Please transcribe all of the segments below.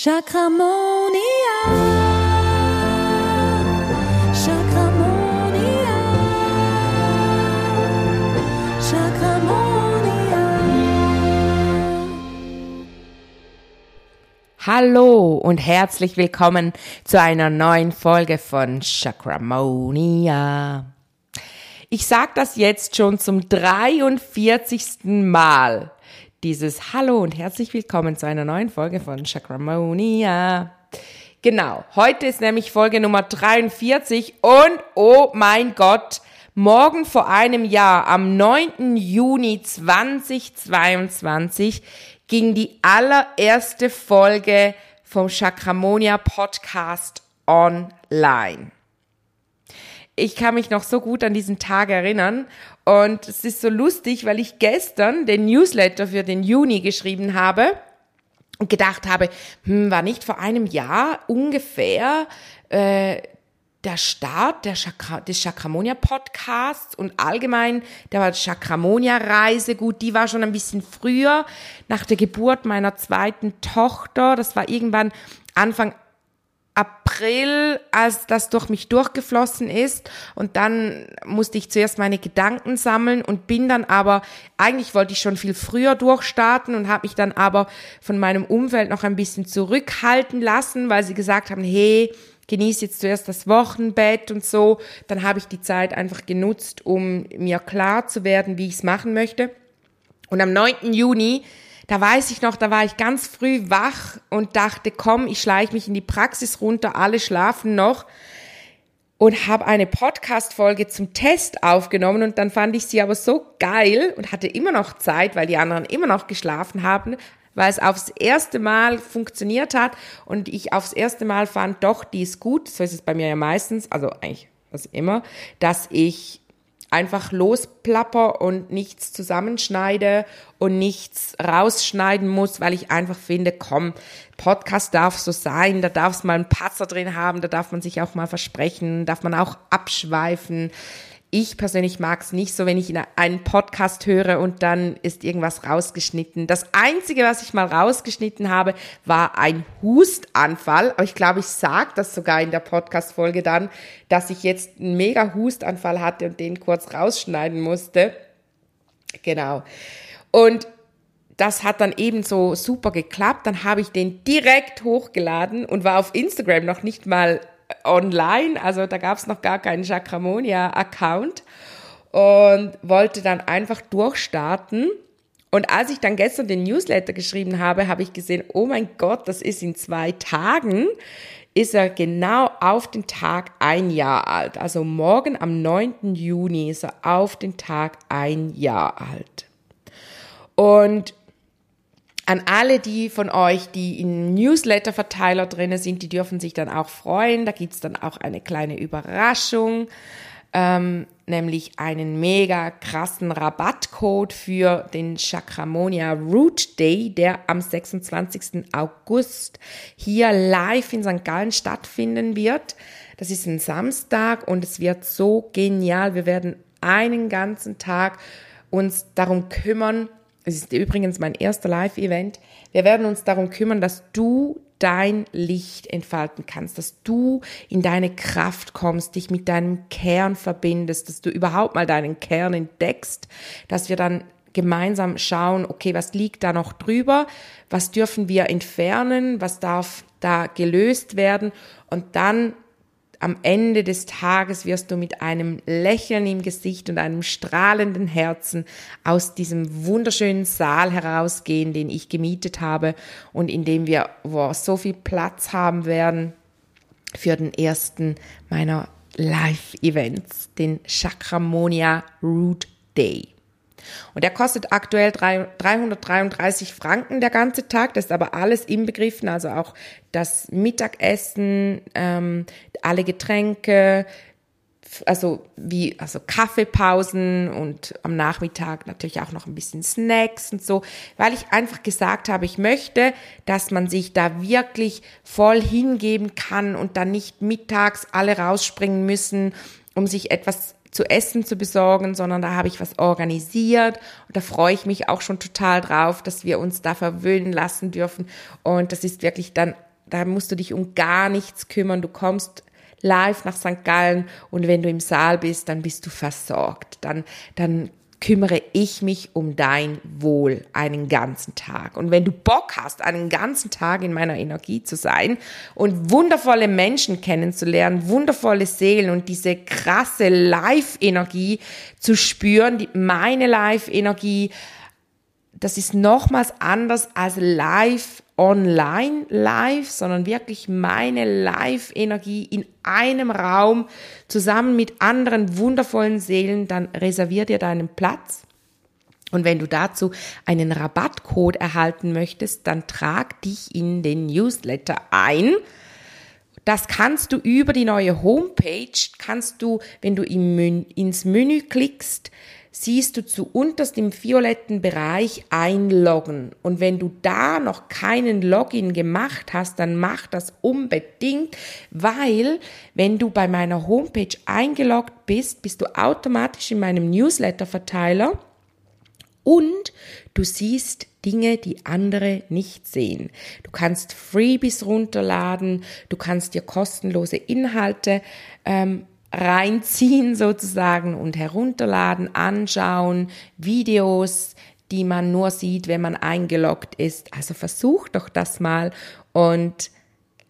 Chakramonia. Chakramonia. Chakramonia. Hallo und herzlich willkommen zu einer neuen Folge von Chakramonia. Ich sag das jetzt schon zum 43. Mal. Dieses Hallo und herzlich willkommen zu einer neuen Folge von Chakramonia. Genau, heute ist nämlich Folge Nummer 43 und oh mein Gott, morgen vor einem Jahr, am 9. Juni 2022, ging die allererste Folge vom Chakramonia Podcast online ich kann mich noch so gut an diesen Tag erinnern. Und es ist so lustig, weil ich gestern den Newsletter für den Juni geschrieben habe und gedacht habe, hm, war nicht vor einem Jahr ungefähr äh, der Start der Chakra, des Chakramonia Podcasts und allgemein der Chakramonia Reise. Gut, die war schon ein bisschen früher nach der Geburt meiner zweiten Tochter. Das war irgendwann Anfang April, als das durch mich durchgeflossen ist. Und dann musste ich zuerst meine Gedanken sammeln und bin dann aber, eigentlich wollte ich schon viel früher durchstarten und habe mich dann aber von meinem Umfeld noch ein bisschen zurückhalten lassen, weil sie gesagt haben, hey, genieß jetzt zuerst das Wochenbett und so. Dann habe ich die Zeit einfach genutzt, um mir klar zu werden, wie ich es machen möchte. Und am 9. Juni da weiß ich noch, da war ich ganz früh wach und dachte, komm, ich schleiche mich in die Praxis runter, alle schlafen noch. Und habe eine Podcast-Folge zum Test aufgenommen und dann fand ich sie aber so geil und hatte immer noch Zeit, weil die anderen immer noch geschlafen haben, weil es aufs erste Mal funktioniert hat und ich aufs erste Mal fand, doch, die ist gut, so ist es bei mir ja meistens, also eigentlich was immer, dass ich einfach losplapper und nichts zusammenschneide und nichts rausschneiden muss, weil ich einfach finde, komm, Podcast darf so sein, da darf es mal einen Patzer drin haben, da darf man sich auch mal versprechen, darf man auch abschweifen ich persönlich mag es nicht so, wenn ich einen Podcast höre und dann ist irgendwas rausgeschnitten. Das Einzige, was ich mal rausgeschnitten habe, war ein Hustanfall. Aber ich glaube, ich sage das sogar in der Podcast-Folge dann, dass ich jetzt einen mega Hustanfall hatte und den kurz rausschneiden musste. Genau. Und das hat dann eben so super geklappt. Dann habe ich den direkt hochgeladen und war auf Instagram noch nicht mal online, also da gab es noch gar keinen Chakramonia-Account und wollte dann einfach durchstarten. Und als ich dann gestern den Newsletter geschrieben habe, habe ich gesehen, oh mein Gott, das ist in zwei Tagen, ist er genau auf den Tag ein Jahr alt. Also morgen am 9. Juni ist er auf den Tag ein Jahr alt. Und an alle die von euch, die im Newsletter-Verteiler drin sind, die dürfen sich dann auch freuen. Da gibt's dann auch eine kleine Überraschung, ähm, nämlich einen mega krassen Rabattcode für den Chakramonia Root Day, der am 26. August hier live in St. Gallen stattfinden wird. Das ist ein Samstag und es wird so genial. Wir werden einen ganzen Tag uns darum kümmern, es ist übrigens mein erster Live-Event. Wir werden uns darum kümmern, dass du dein Licht entfalten kannst, dass du in deine Kraft kommst, dich mit deinem Kern verbindest, dass du überhaupt mal deinen Kern entdeckst, dass wir dann gemeinsam schauen, okay, was liegt da noch drüber, was dürfen wir entfernen, was darf da gelöst werden? Und dann am Ende des Tages wirst du mit einem Lächeln im Gesicht und einem strahlenden Herzen aus diesem wunderschönen Saal herausgehen, den ich gemietet habe und in dem wir wow, so viel Platz haben werden für den ersten meiner Live-Events, den Chakramonia Root Day. Und der kostet aktuell 333 Franken der ganze Tag. Das ist aber alles inbegriffen, also auch das Mittagessen, ähm, alle Getränke, also wie also Kaffeepausen und am Nachmittag natürlich auch noch ein bisschen Snacks und so, weil ich einfach gesagt habe, ich möchte, dass man sich da wirklich voll hingeben kann und dann nicht mittags alle rausspringen müssen, um sich etwas zu essen zu besorgen, sondern da habe ich was organisiert und da freue ich mich auch schon total drauf, dass wir uns da verwöhnen lassen dürfen und das ist wirklich dann da musst du dich um gar nichts kümmern. Du kommst live nach St. Gallen und wenn du im Saal bist, dann bist du versorgt. Dann, dann kümmere ich mich um dein Wohl einen ganzen Tag. Und wenn du Bock hast, einen ganzen Tag in meiner Energie zu sein und wundervolle Menschen kennenzulernen, wundervolle Seelen und diese krasse Live-Energie zu spüren, die, meine Live-Energie, das ist nochmals anders als live online live, sondern wirklich meine Live-Energie in einem Raum zusammen mit anderen wundervollen Seelen, dann reservier dir deinen Platz. Und wenn du dazu einen Rabattcode erhalten möchtest, dann trag dich in den Newsletter ein. Das kannst du über die neue Homepage, kannst du, wenn du ins Menü klickst, siehst du zu unterst im violetten Bereich einloggen. Und wenn du da noch keinen Login gemacht hast, dann mach das unbedingt, weil wenn du bei meiner Homepage eingeloggt bist, bist du automatisch in meinem Newsletter-Verteiler und du siehst Dinge, die andere nicht sehen. Du kannst Freebies runterladen, du kannst dir kostenlose Inhalte ähm, reinziehen sozusagen und herunterladen, anschauen, Videos, die man nur sieht, wenn man eingeloggt ist. Also versuch doch das mal und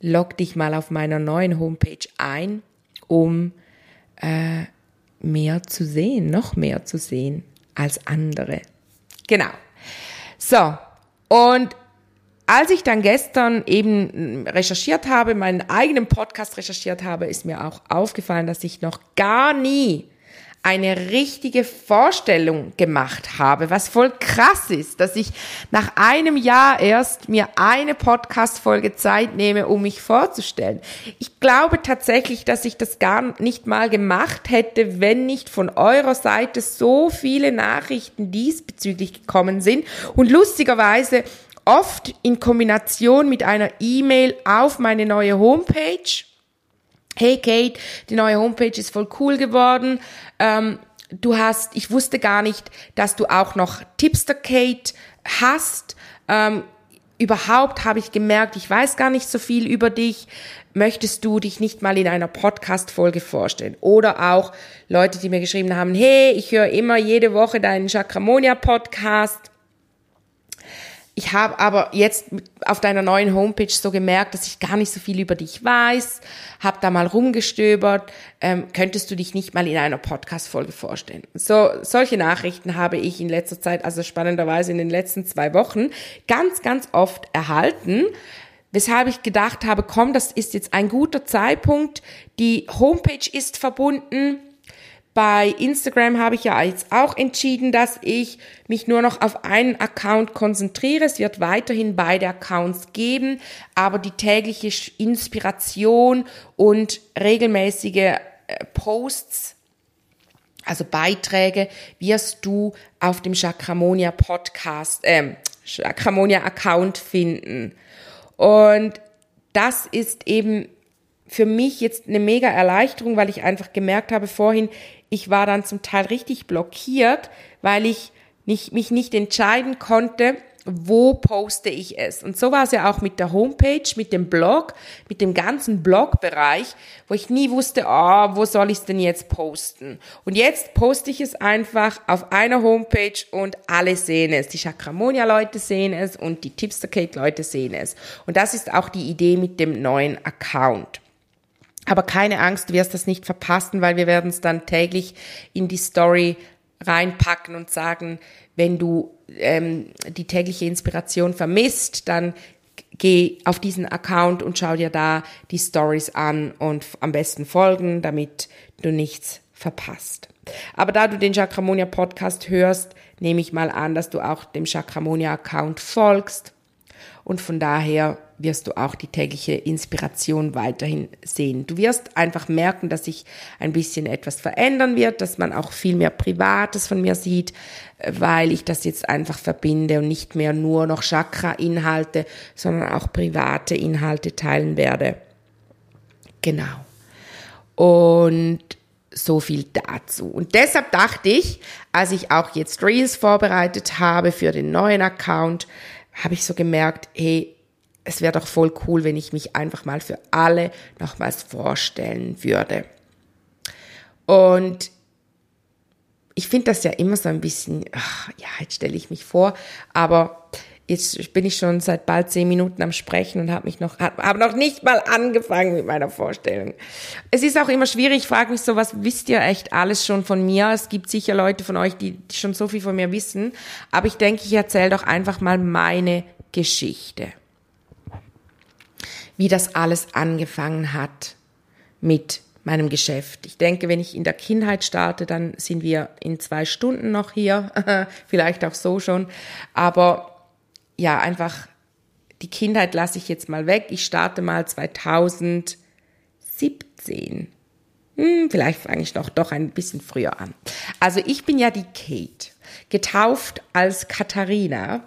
log dich mal auf meiner neuen Homepage ein, um äh, mehr zu sehen, noch mehr zu sehen als andere. Genau. So, und als ich dann gestern eben recherchiert habe, meinen eigenen Podcast recherchiert habe, ist mir auch aufgefallen, dass ich noch gar nie eine richtige Vorstellung gemacht habe, was voll krass ist, dass ich nach einem Jahr erst mir eine Podcast-Folge Zeit nehme, um mich vorzustellen. Ich glaube tatsächlich, dass ich das gar nicht mal gemacht hätte, wenn nicht von eurer Seite so viele Nachrichten diesbezüglich gekommen sind. Und lustigerweise oft in Kombination mit einer E-Mail auf meine neue Homepage. Hey Kate, die neue Homepage ist voll cool geworden. Ähm, du hast, ich wusste gar nicht, dass du auch noch Tipster Kate hast. Ähm, überhaupt habe ich gemerkt, ich weiß gar nicht so viel über dich. Möchtest du dich nicht mal in einer Podcast-Folge vorstellen? Oder auch Leute, die mir geschrieben haben, hey, ich höre immer jede Woche deinen Chakramonia-Podcast. Ich habe aber jetzt auf deiner neuen Homepage so gemerkt, dass ich gar nicht so viel über dich weiß, habe da mal rumgestöbert. Ähm, könntest du dich nicht mal in einer Podcast-Folge vorstellen? So solche Nachrichten habe ich in letzter Zeit, also spannenderweise in den letzten zwei Wochen, ganz, ganz oft erhalten. Weshalb ich gedacht habe, komm, das ist jetzt ein guter Zeitpunkt. Die Homepage ist verbunden bei Instagram habe ich ja jetzt auch entschieden, dass ich mich nur noch auf einen Account konzentriere. Es wird weiterhin beide Accounts geben, aber die tägliche Inspiration und regelmäßige äh, Posts, also Beiträge, wirst du auf dem Chakramonia Podcast, äh, Chakramonia Account finden. Und das ist eben für mich jetzt eine mega Erleichterung, weil ich einfach gemerkt habe vorhin, ich war dann zum Teil richtig blockiert, weil ich nicht, mich nicht entscheiden konnte, wo poste ich es. Und so war es ja auch mit der Homepage, mit dem Blog, mit dem ganzen Blogbereich, wo ich nie wusste, oh, wo soll ich es denn jetzt posten? Und jetzt poste ich es einfach auf einer Homepage und alle sehen es. Die Chakramonia-Leute sehen es und die Tipster-Cake-Leute sehen es. Und das ist auch die Idee mit dem neuen Account. Aber keine Angst, du wirst das nicht verpassen, weil wir werden es dann täglich in die Story reinpacken und sagen, wenn du ähm, die tägliche Inspiration vermisst, dann geh auf diesen Account und schau dir da die Stories an und am besten folgen, damit du nichts verpasst. Aber da du den Chakramonia Podcast hörst, nehme ich mal an, dass du auch dem Chakramonia Account folgst und von daher wirst du auch die tägliche Inspiration weiterhin sehen. Du wirst einfach merken, dass sich ein bisschen etwas verändern wird, dass man auch viel mehr Privates von mir sieht, weil ich das jetzt einfach verbinde und nicht mehr nur noch Chakra-Inhalte, sondern auch private Inhalte teilen werde. Genau. Und so viel dazu. Und deshalb dachte ich, als ich auch jetzt Reels vorbereitet habe für den neuen Account, habe ich so gemerkt, hey, es wäre doch voll cool, wenn ich mich einfach mal für alle nochmals vorstellen würde. Und ich finde das ja immer so ein bisschen, ach, ja, jetzt stelle ich mich vor, aber jetzt bin ich schon seit bald zehn Minuten am Sprechen und habe mich noch, habe noch nicht mal angefangen mit meiner Vorstellung. Es ist auch immer schwierig, ich frage mich so, was wisst ihr echt alles schon von mir? Es gibt sicher Leute von euch, die schon so viel von mir wissen, aber ich denke, ich erzähle doch einfach mal meine Geschichte. Wie das alles angefangen hat mit meinem Geschäft. Ich denke, wenn ich in der Kindheit starte, dann sind wir in zwei Stunden noch hier, vielleicht auch so schon. Aber ja, einfach die Kindheit lasse ich jetzt mal weg. Ich starte mal 2017. Hm, vielleicht fange ich noch doch ein bisschen früher an. Also ich bin ja die Kate, getauft als Katharina.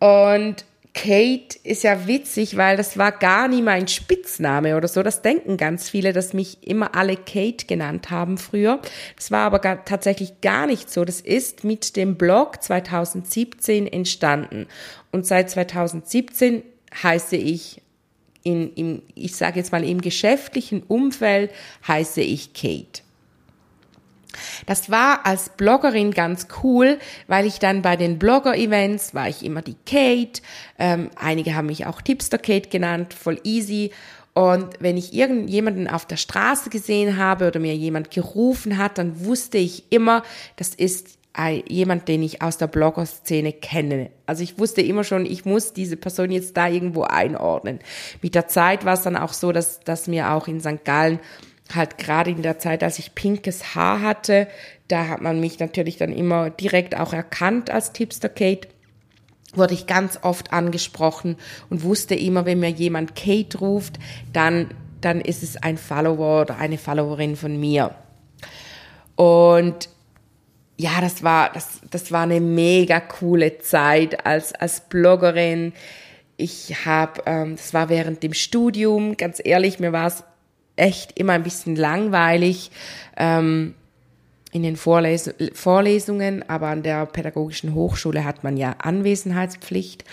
Und Kate ist ja witzig, weil das war gar nie mein Spitzname oder so. Das denken ganz viele, dass mich immer alle Kate genannt haben früher. Das war aber gar, tatsächlich gar nicht so. Das ist mit dem Blog 2017 entstanden. Und seit 2017 heiße ich in, im, ich sage jetzt mal im geschäftlichen Umfeld heiße ich Kate. Das war als Bloggerin ganz cool, weil ich dann bei den Blogger-Events war ich immer die Kate. Ähm, einige haben mich auch Tipster Kate genannt, voll easy. Und wenn ich irgendjemanden auf der Straße gesehen habe oder mir jemand gerufen hat, dann wusste ich immer, das ist jemand, den ich aus der Blogger-Szene kenne. Also ich wusste immer schon, ich muss diese Person jetzt da irgendwo einordnen. Mit der Zeit war es dann auch so, dass, dass mir auch in St. Gallen halt gerade in der Zeit, als ich pinkes Haar hatte, da hat man mich natürlich dann immer direkt auch erkannt als Tipster Kate wurde ich ganz oft angesprochen und wusste immer, wenn mir jemand Kate ruft, dann, dann ist es ein Follower oder eine Followerin von mir. Und ja, das war, das, das war eine mega coole Zeit als, als Bloggerin. Ich habe, ähm, das war während dem Studium, ganz ehrlich, mir war es echt immer ein bisschen langweilig ähm, in den Vorles Vorlesungen, aber an der pädagogischen Hochschule hat man ja Anwesenheitspflicht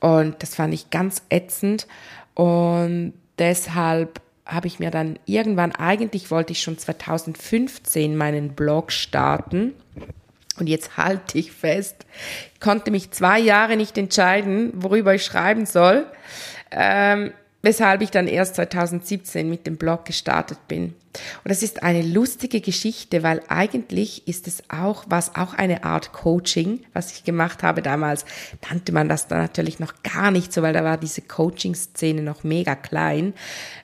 und das fand ich ganz ätzend und deshalb habe ich mir dann irgendwann, eigentlich wollte ich schon 2015 meinen Blog starten. Und jetzt halte ich fest, konnte mich zwei Jahre nicht entscheiden, worüber ich schreiben soll. Ähm, weshalb ich dann erst 2017 mit dem Blog gestartet bin. Und das ist eine lustige Geschichte, weil eigentlich ist es auch, was auch eine Art Coaching, was ich gemacht habe damals, nannte man das da natürlich noch gar nicht so, weil da war diese Coaching-Szene noch mega klein.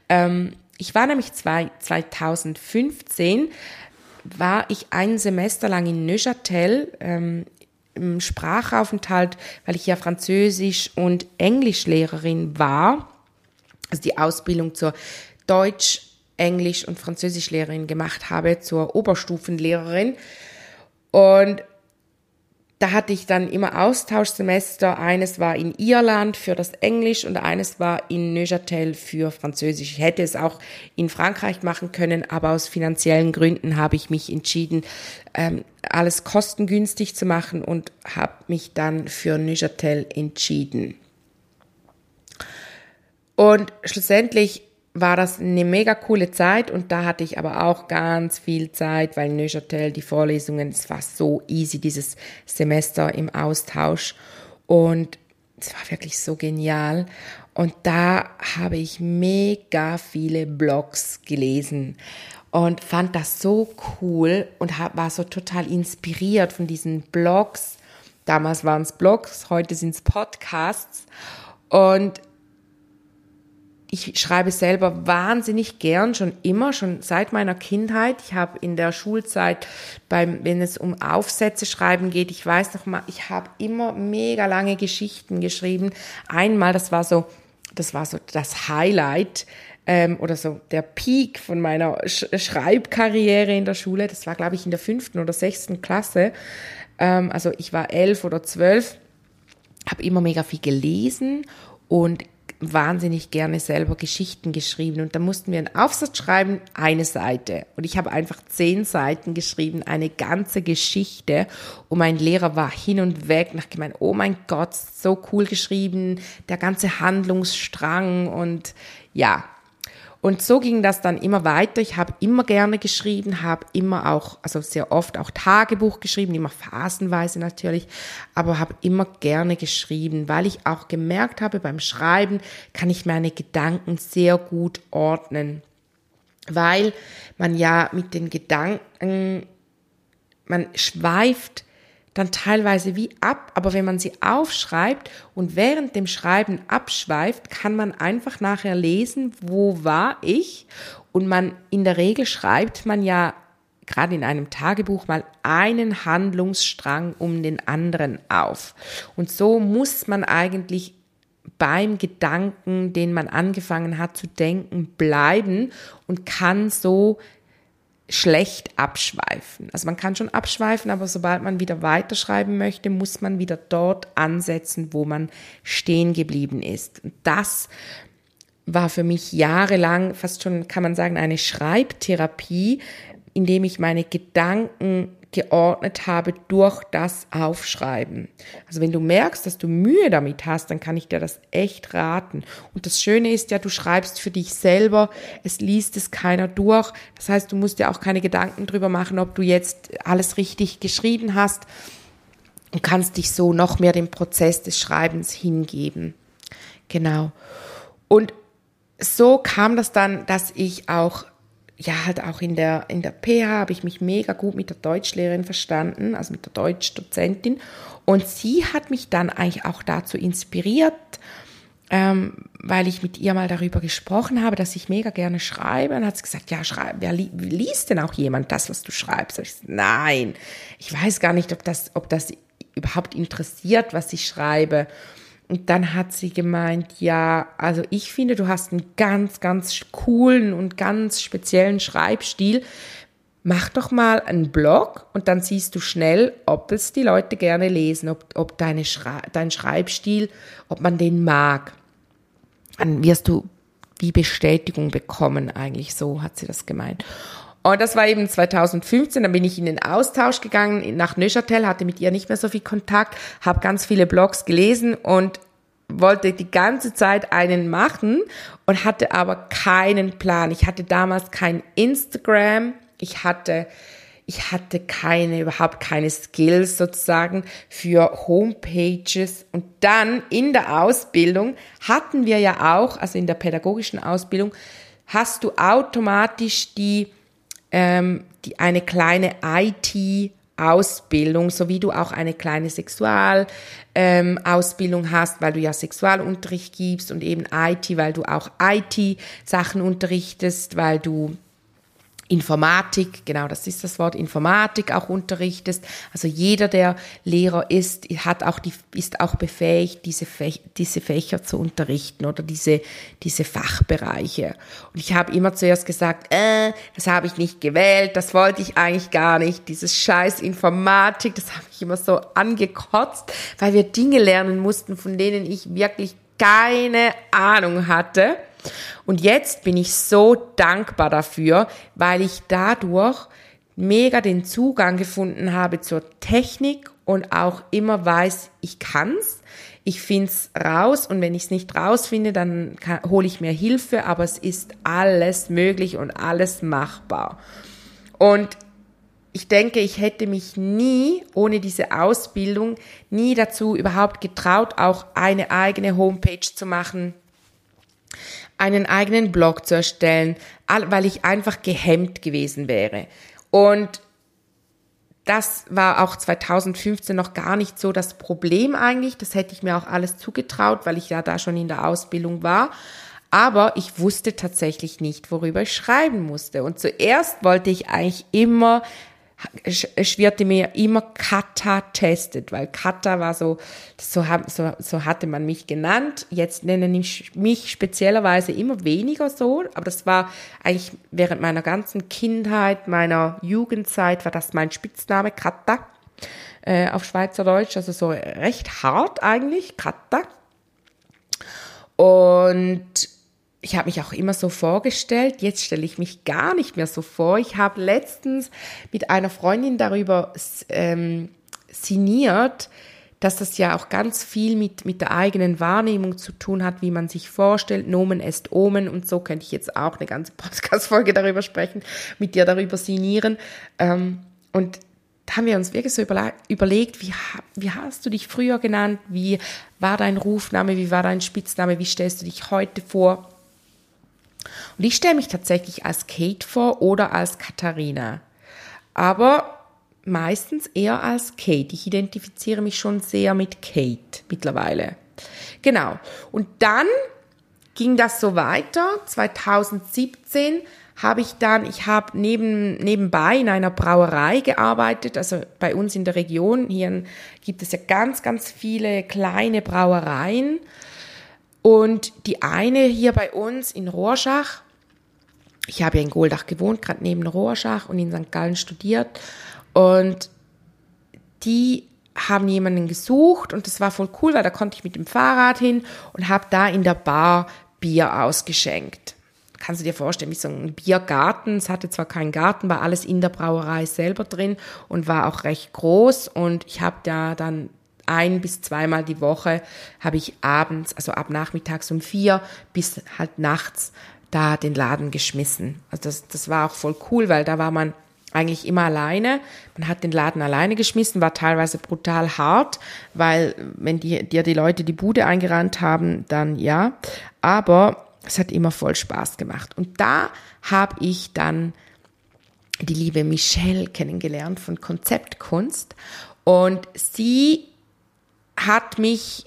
Ähm, ich war nämlich zwei, 2015, war ich ein Semester lang in Neuchâtel, ähm, im Sprachaufenthalt, weil ich ja Französisch- und Englischlehrerin war also die Ausbildung zur Deutsch, Englisch und Französischlehrerin gemacht habe, zur Oberstufenlehrerin. Und da hatte ich dann immer Austauschsemester. Eines war in Irland für das Englisch und eines war in Neuchâtel für Französisch. Ich hätte es auch in Frankreich machen können, aber aus finanziellen Gründen habe ich mich entschieden, ähm, alles kostengünstig zu machen und habe mich dann für Neuchâtel entschieden. Und schlussendlich war das eine mega coole Zeit und da hatte ich aber auch ganz viel Zeit, weil Neuchâtel die Vorlesungen, es war so easy, dieses Semester im Austausch und es war wirklich so genial. Und da habe ich mega viele Blogs gelesen und fand das so cool und war so total inspiriert von diesen Blogs. Damals waren es Blogs, heute sind es Podcasts. Und ich schreibe selber wahnsinnig gern, schon immer, schon seit meiner Kindheit. Ich habe in der Schulzeit, beim, wenn es um Aufsätze schreiben geht, ich weiß noch mal, ich habe immer mega lange Geschichten geschrieben. Einmal, das war so, das war so das Highlight ähm, oder so der Peak von meiner Sch Schreibkarriere in der Schule. Das war, glaube ich, in der fünften oder sechsten Klasse. Ähm, also ich war elf oder zwölf, habe immer mega viel gelesen und wahnsinnig gerne selber Geschichten geschrieben und da mussten wir einen Aufsatz schreiben, eine Seite. Und ich habe einfach zehn Seiten geschrieben, eine ganze Geschichte. Und mein Lehrer war hin und weg und hat gemeint, oh mein Gott, so cool geschrieben, der ganze Handlungsstrang und ja, und so ging das dann immer weiter. Ich habe immer gerne geschrieben, habe immer auch, also sehr oft auch Tagebuch geschrieben, immer phasenweise natürlich, aber habe immer gerne geschrieben, weil ich auch gemerkt habe, beim Schreiben kann ich meine Gedanken sehr gut ordnen, weil man ja mit den Gedanken, man schweift dann teilweise wie ab, aber wenn man sie aufschreibt und während dem Schreiben abschweift, kann man einfach nachher lesen, wo war ich und man in der Regel schreibt man ja gerade in einem Tagebuch mal einen Handlungsstrang um den anderen auf. Und so muss man eigentlich beim Gedanken, den man angefangen hat zu denken, bleiben und kann so schlecht abschweifen. Also man kann schon abschweifen, aber sobald man wieder weiterschreiben möchte, muss man wieder dort ansetzen, wo man stehen geblieben ist. Das war für mich jahrelang fast schon, kann man sagen, eine Schreibtherapie, indem ich meine Gedanken geordnet habe durch das Aufschreiben. Also wenn du merkst, dass du Mühe damit hast, dann kann ich dir das echt raten. Und das Schöne ist ja, du schreibst für dich selber, es liest es keiner durch. Das heißt, du musst dir auch keine Gedanken drüber machen, ob du jetzt alles richtig geschrieben hast und kannst dich so noch mehr dem Prozess des Schreibens hingeben. Genau. Und so kam das dann, dass ich auch ja, halt auch in der, in der PH habe ich mich mega gut mit der Deutschlehrerin verstanden, also mit der Deutschdozentin. Und sie hat mich dann eigentlich auch dazu inspiriert, ähm, weil ich mit ihr mal darüber gesprochen habe, dass ich mega gerne schreibe. Und hat sie gesagt, ja, schreib, wer li liest denn auch jemand das, was du schreibst? Ich gesagt, nein, ich weiß gar nicht, ob das, ob das überhaupt interessiert, was ich schreibe. Und dann hat sie gemeint, ja, also ich finde, du hast einen ganz, ganz coolen und ganz speziellen Schreibstil. Mach doch mal einen Blog und dann siehst du schnell, ob es die Leute gerne lesen, ob, ob deine Schrei dein Schreibstil, ob man den mag. Dann wirst du wie Bestätigung bekommen, eigentlich so hat sie das gemeint. Und das war eben 2015, dann bin ich in den Austausch gegangen nach Neuchâtel, hatte mit ihr nicht mehr so viel Kontakt, habe ganz viele Blogs gelesen und wollte die ganze Zeit einen machen und hatte aber keinen Plan. Ich hatte damals kein Instagram, ich hatte ich hatte keine, überhaupt keine Skills sozusagen für Homepages. Und dann in der Ausbildung hatten wir ja auch, also in der pädagogischen Ausbildung, hast du automatisch die ähm, die, eine kleine IT Ausbildung, so wie du auch eine kleine Sexualausbildung ähm, hast, weil du ja Sexualunterricht gibst und eben IT, weil du auch IT-Sachen unterrichtest, weil du Informatik, genau das ist das Wort, Informatik auch unterrichtest. Also jeder, der Lehrer ist, hat auch die, ist auch befähigt, diese, Fächer, diese Fächer zu unterrichten oder diese, diese Fachbereiche. Und ich habe immer zuerst gesagt, äh, das habe ich nicht gewählt, das wollte ich eigentlich gar nicht, dieses scheiß Informatik, das habe ich immer so angekotzt, weil wir Dinge lernen mussten, von denen ich wirklich keine Ahnung hatte. Und jetzt bin ich so dankbar dafür, weil ich dadurch mega den Zugang gefunden habe zur Technik und auch immer weiß, ich kann's. Ich find's raus und wenn ich es nicht rausfinde, dann hole ich mir Hilfe, aber es ist alles möglich und alles machbar. Und ich denke, ich hätte mich nie ohne diese Ausbildung nie dazu überhaupt getraut, auch eine eigene Homepage zu machen, einen eigenen Blog zu erstellen, weil ich einfach gehemmt gewesen wäre. Und das war auch 2015 noch gar nicht so das Problem eigentlich. Das hätte ich mir auch alles zugetraut, weil ich ja da schon in der Ausbildung war. Aber ich wusste tatsächlich nicht, worüber ich schreiben musste. Und zuerst wollte ich eigentlich immer schwirrte mir immer Kata testet, weil Kata war so, so, so, so hatte man mich genannt. Jetzt nennen ich mich speziellerweise immer weniger so, aber das war eigentlich während meiner ganzen Kindheit, meiner Jugendzeit war das mein Spitzname, Kata, äh, auf Schweizerdeutsch, also so recht hart eigentlich, Kata. Und ich habe mich auch immer so vorgestellt, jetzt stelle ich mich gar nicht mehr so vor. Ich habe letztens mit einer Freundin darüber ähm, sinniert, dass das ja auch ganz viel mit, mit der eigenen Wahrnehmung zu tun hat, wie man sich vorstellt. Nomen est Omen und so könnte ich jetzt auch eine ganze Podcast-Folge darüber sprechen, mit dir darüber sinnieren. Ähm, und da haben wir uns wirklich so überlegt, wie, wie hast du dich früher genannt? Wie war dein Rufname? Wie war dein Spitzname? Wie stellst du dich heute vor? Und ich stelle mich tatsächlich als Kate vor oder als Katharina. Aber meistens eher als Kate. Ich identifiziere mich schon sehr mit Kate mittlerweile. Genau. Und dann ging das so weiter. 2017 habe ich dann, ich habe neben, nebenbei in einer Brauerei gearbeitet, also bei uns in der Region. Hier gibt es ja ganz, ganz viele kleine Brauereien. Und die eine hier bei uns in Rorschach, ich habe ja in Goldach gewohnt, gerade neben Rorschach und in St. Gallen studiert. Und die haben jemanden gesucht und das war voll cool, weil da konnte ich mit dem Fahrrad hin und habe da in der Bar Bier ausgeschenkt kannst du dir vorstellen, wie so ein Biergarten. Es hatte zwar keinen Garten, war alles in der Brauerei selber drin und war auch recht groß. Und ich habe da dann ein bis zweimal die Woche habe ich abends, also ab nachmittags um vier bis halt nachts da den Laden geschmissen. Also das, das war auch voll cool, weil da war man eigentlich immer alleine. Man hat den Laden alleine geschmissen, war teilweise brutal hart, weil wenn die, dir die Leute die Bude eingerannt haben, dann ja. Aber es hat immer voll Spaß gemacht. Und da habe ich dann die liebe Michelle kennengelernt von Konzeptkunst. Und sie hat mich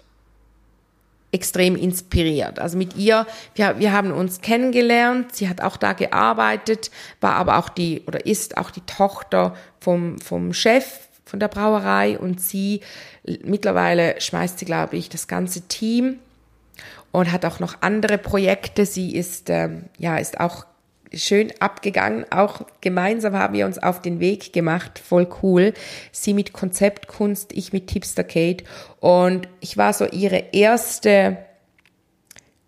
extrem inspiriert. Also mit ihr, wir, wir haben uns kennengelernt, sie hat auch da gearbeitet, war aber auch die oder ist auch die Tochter vom, vom Chef von der Brauerei und sie mittlerweile schmeißt sie, glaube ich, das ganze Team und hat auch noch andere Projekte. Sie ist, ähm, ja, ist auch schön abgegangen. Auch gemeinsam haben wir uns auf den Weg gemacht. Voll cool. Sie mit Konzeptkunst, ich mit Tipster Kate. Und ich war so ihre erste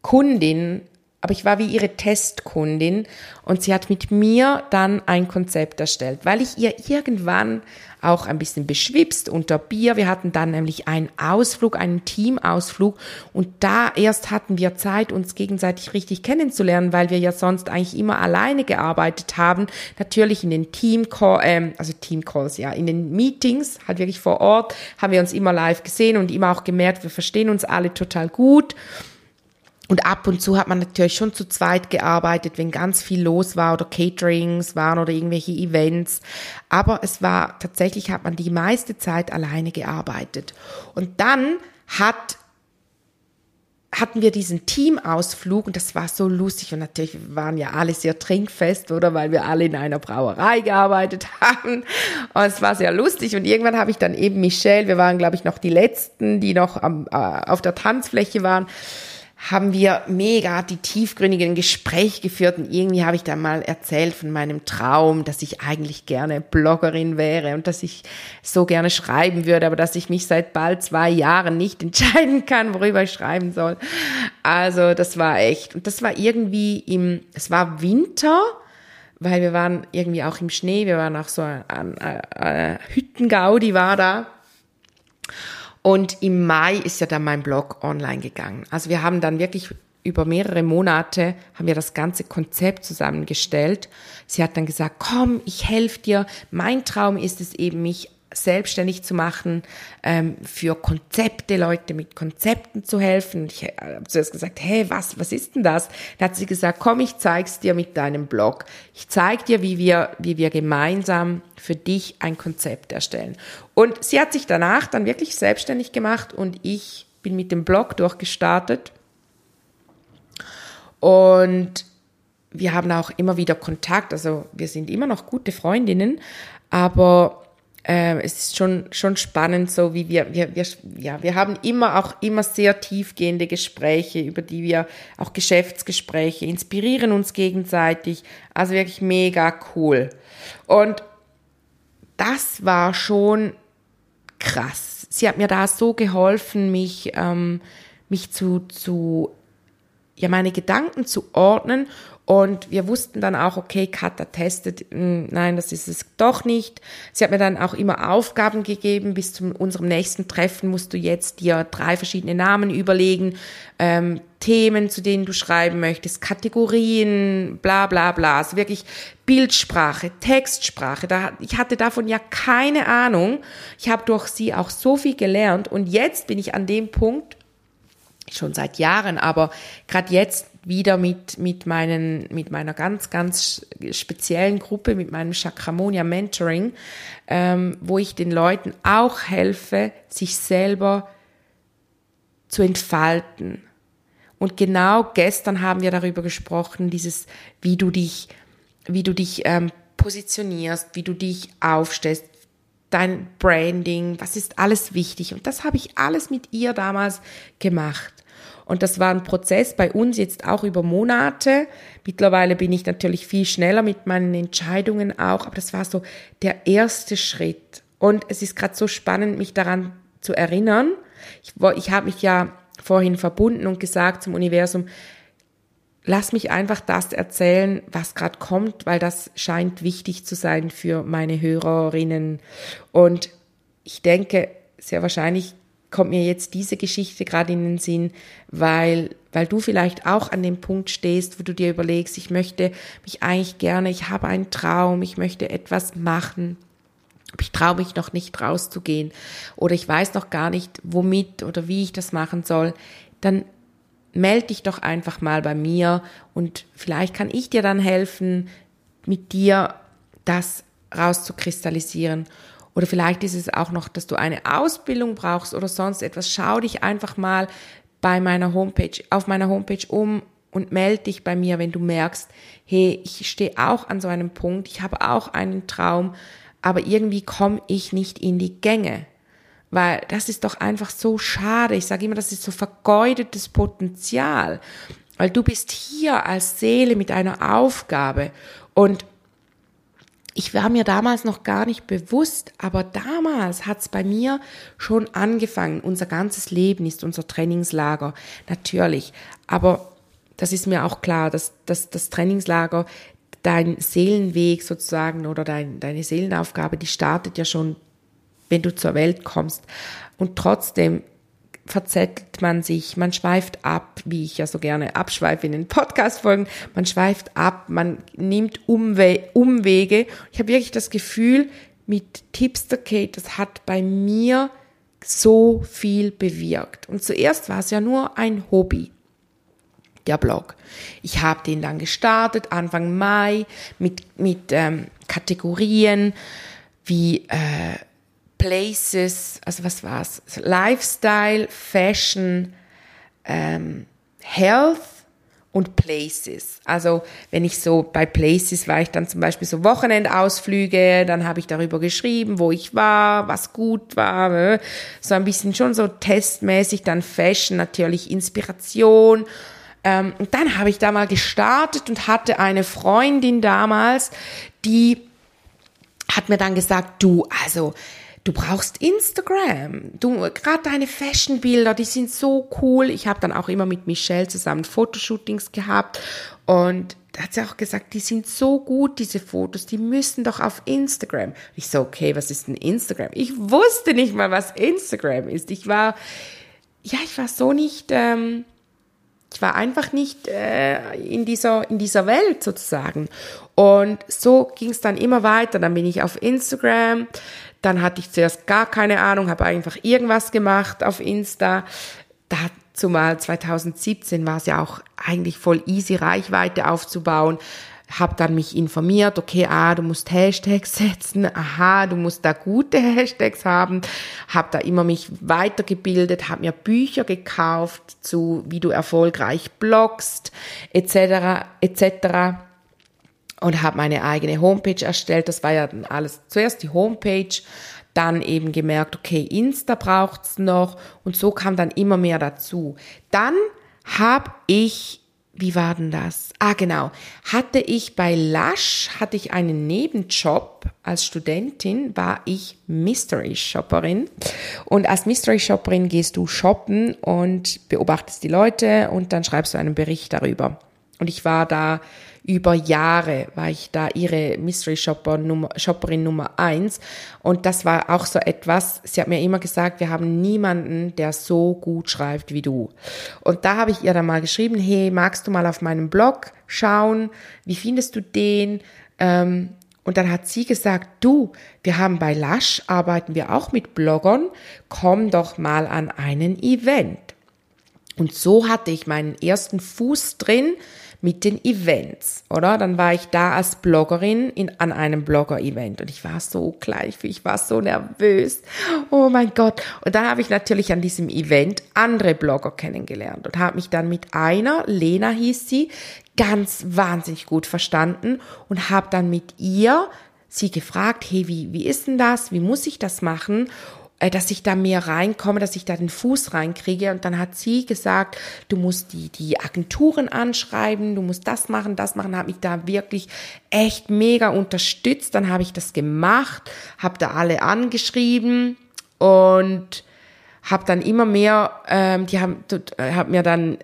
Kundin aber ich war wie ihre Testkundin und sie hat mit mir dann ein Konzept erstellt, weil ich ihr irgendwann auch ein bisschen beschwipst unter Bier. Wir hatten dann nämlich einen Ausflug, einen Teamausflug und da erst hatten wir Zeit, uns gegenseitig richtig kennenzulernen, weil wir ja sonst eigentlich immer alleine gearbeitet haben. Natürlich in den Team äh, also Teamcalls, ja, in den Meetings, halt wirklich vor Ort, haben wir uns immer live gesehen und immer auch gemerkt, wir verstehen uns alle total gut. Und ab und zu hat man natürlich schon zu zweit gearbeitet, wenn ganz viel los war oder Caterings waren oder irgendwelche Events. Aber es war tatsächlich, hat man die meiste Zeit alleine gearbeitet. Und dann hat hatten wir diesen Teamausflug und das war so lustig und natürlich waren ja alle sehr trinkfest, oder weil wir alle in einer Brauerei gearbeitet haben und es war sehr lustig und irgendwann habe ich dann eben Michelle, wir waren glaube ich noch die letzten, die noch am, äh, auf der Tanzfläche waren haben wir mega die tiefgründigen Gespräche geführt und irgendwie habe ich dann mal erzählt von meinem Traum, dass ich eigentlich gerne Bloggerin wäre und dass ich so gerne schreiben würde, aber dass ich mich seit bald zwei Jahren nicht entscheiden kann, worüber ich schreiben soll. Also das war echt und das war irgendwie im, es war Winter, weil wir waren irgendwie auch im Schnee, wir waren auch so an, an, Hüttengaudi war da und im Mai ist ja dann mein Blog online gegangen. Also wir haben dann wirklich über mehrere Monate haben wir das ganze Konzept zusammengestellt. Sie hat dann gesagt, komm, ich helfe dir. Mein Traum ist es eben, mich selbstständig zu machen, ähm, für Konzepte, Leute mit Konzepten zu helfen. Ich habe zuerst gesagt, hey, was, was ist denn das? Dann hat sie gesagt, komm, ich zeig's dir mit deinem Blog. Ich zeig dir, wie wir, wie wir gemeinsam für dich ein Konzept erstellen. Und sie hat sich danach dann wirklich selbstständig gemacht und ich bin mit dem Blog durchgestartet. Und wir haben auch immer wieder Kontakt, also wir sind immer noch gute Freundinnen, aber äh, es ist schon, schon spannend, so wie wir, wir, wir, ja, wir haben immer auch immer sehr tiefgehende Gespräche, über die wir auch Geschäftsgespräche, inspirieren uns gegenseitig. Also wirklich mega cool. Und das war schon krass. Sie hat mir da so geholfen, mich, ähm, mich zu, zu ja meine Gedanken zu ordnen und wir wussten dann auch, okay, Katha testet, hm, nein, das ist es doch nicht. Sie hat mir dann auch immer Aufgaben gegeben. Bis zu unserem nächsten Treffen musst du jetzt dir drei verschiedene Namen überlegen, ähm, Themen, zu denen du schreiben möchtest, Kategorien, bla bla bla. Also wirklich Bildsprache, Textsprache. Da, ich hatte davon ja keine Ahnung. Ich habe durch sie auch so viel gelernt und jetzt bin ich an dem Punkt, schon seit Jahren, aber gerade jetzt wieder mit, mit, meinen, mit meiner ganz, ganz speziellen Gruppe, mit meinem Chakramonia Mentoring, ähm, wo ich den Leuten auch helfe, sich selber zu entfalten. Und genau gestern haben wir darüber gesprochen, dieses, wie du dich, wie du dich ähm, positionierst, wie du dich aufstellst, dein Branding, was ist alles wichtig. Und das habe ich alles mit ihr damals gemacht. Und das war ein Prozess bei uns jetzt auch über Monate. Mittlerweile bin ich natürlich viel schneller mit meinen Entscheidungen auch, aber das war so der erste Schritt. Und es ist gerade so spannend, mich daran zu erinnern. Ich, ich habe mich ja vorhin verbunden und gesagt zum Universum, lass mich einfach das erzählen, was gerade kommt, weil das scheint wichtig zu sein für meine Hörerinnen. Und ich denke, sehr wahrscheinlich kommt mir jetzt diese Geschichte gerade in den Sinn, weil, weil du vielleicht auch an dem Punkt stehst, wo du dir überlegst, ich möchte mich eigentlich gerne, ich habe einen Traum, ich möchte etwas machen. Ich traue mich noch nicht rauszugehen oder ich weiß noch gar nicht, womit oder wie ich das machen soll, dann melde dich doch einfach mal bei mir und vielleicht kann ich dir dann helfen, mit dir das rauszukristallisieren oder vielleicht ist es auch noch, dass du eine Ausbildung brauchst oder sonst etwas. Schau dich einfach mal bei meiner Homepage, auf meiner Homepage um und melde dich bei mir, wenn du merkst, hey, ich stehe auch an so einem Punkt, ich habe auch einen Traum, aber irgendwie komme ich nicht in die Gänge. Weil das ist doch einfach so schade. Ich sage immer, das ist so vergeudetes Potenzial. Weil du bist hier als Seele mit einer Aufgabe. Und ich war mir damals noch gar nicht bewusst, aber damals hat es bei mir schon angefangen. Unser ganzes Leben ist unser Trainingslager, natürlich. Aber das ist mir auch klar, dass, dass das Trainingslager, dein Seelenweg sozusagen oder dein, deine Seelenaufgabe, die startet ja schon, wenn du zur Welt kommst. Und trotzdem verzettelt man sich, man schweift ab, wie ich ja so gerne abschweife in den Podcast-Folgen, man schweift ab, man nimmt Umwe Umwege. Ich habe wirklich das Gefühl, mit Tipster Kate, das hat bei mir so viel bewirkt. Und zuerst war es ja nur ein Hobby, der Blog. Ich habe den dann gestartet, Anfang Mai, mit, mit ähm, Kategorien wie äh, Places, also was war's? Lifestyle, Fashion, ähm, Health und Places. Also wenn ich so bei Places war ich dann zum Beispiel so Wochenendausflüge, dann habe ich darüber geschrieben, wo ich war, was gut war, ne? so ein bisschen schon so testmäßig, dann Fashion natürlich Inspiration. Ähm, und dann habe ich da mal gestartet und hatte eine Freundin damals, die hat mir dann gesagt, du, also du brauchst Instagram. Du gerade deine Fashionbilder, die sind so cool. Ich habe dann auch immer mit Michelle zusammen Fotoshootings gehabt und da hat sie auch gesagt, die sind so gut, diese Fotos, die müssen doch auf Instagram. Ich so, okay, was ist denn Instagram? Ich wusste nicht mal, was Instagram ist. Ich war, ja, ich war so nicht, ähm, ich war einfach nicht äh, in, dieser, in dieser Welt sozusagen. Und so ging es dann immer weiter. Dann bin ich auf Instagram, dann hatte ich zuerst gar keine Ahnung, habe einfach irgendwas gemacht auf Insta. Dazu mal 2017 war es ja auch eigentlich voll easy, Reichweite aufzubauen. Hab dann mich informiert, okay, ah, du musst Hashtags setzen, aha, du musst da gute Hashtags haben. Hab da immer mich weitergebildet, hab mir Bücher gekauft zu, wie du erfolgreich bloggst, etc., etc und habe meine eigene Homepage erstellt. Das war ja dann alles zuerst die Homepage, dann eben gemerkt, okay, Insta braucht's noch und so kam dann immer mehr dazu. Dann habe ich wie war denn das? Ah, genau. Hatte ich bei Lush, hatte ich einen Nebenjob als Studentin, war ich Mystery Shopperin. Und als Mystery Shopperin gehst du shoppen und beobachtest die Leute und dann schreibst du einen Bericht darüber. Und ich war da über Jahre war ich da ihre Mystery Shopper Nummer, Shopperin Nummer eins. Und das war auch so etwas, sie hat mir immer gesagt, wir haben niemanden, der so gut schreibt wie du. Und da habe ich ihr dann mal geschrieben, hey, magst du mal auf meinem Blog schauen? Wie findest du den? Ähm, und dann hat sie gesagt, du, wir haben bei Lush, arbeiten wir auch mit Bloggern, komm doch mal an einen Event. Und so hatte ich meinen ersten Fuß drin mit den Events, oder? Dann war ich da als Bloggerin in, an einem Blogger-Event und ich war so klein, ich war so nervös. Oh mein Gott. Und da habe ich natürlich an diesem Event andere Blogger kennengelernt und habe mich dann mit einer, Lena hieß sie, ganz wahnsinnig gut verstanden und habe dann mit ihr sie gefragt, hey, wie, wie ist denn das? Wie muss ich das machen? Äh, dass ich da mehr reinkomme, dass ich da den Fuß reinkriege. Und dann hat sie gesagt, du musst die, die Agenturen anschreiben, du musst das machen, das machen, hat mich da wirklich echt mega unterstützt. Dann habe ich das gemacht, habe da alle angeschrieben und habe dann immer mehr, ähm, die haben, äh, hab mir dann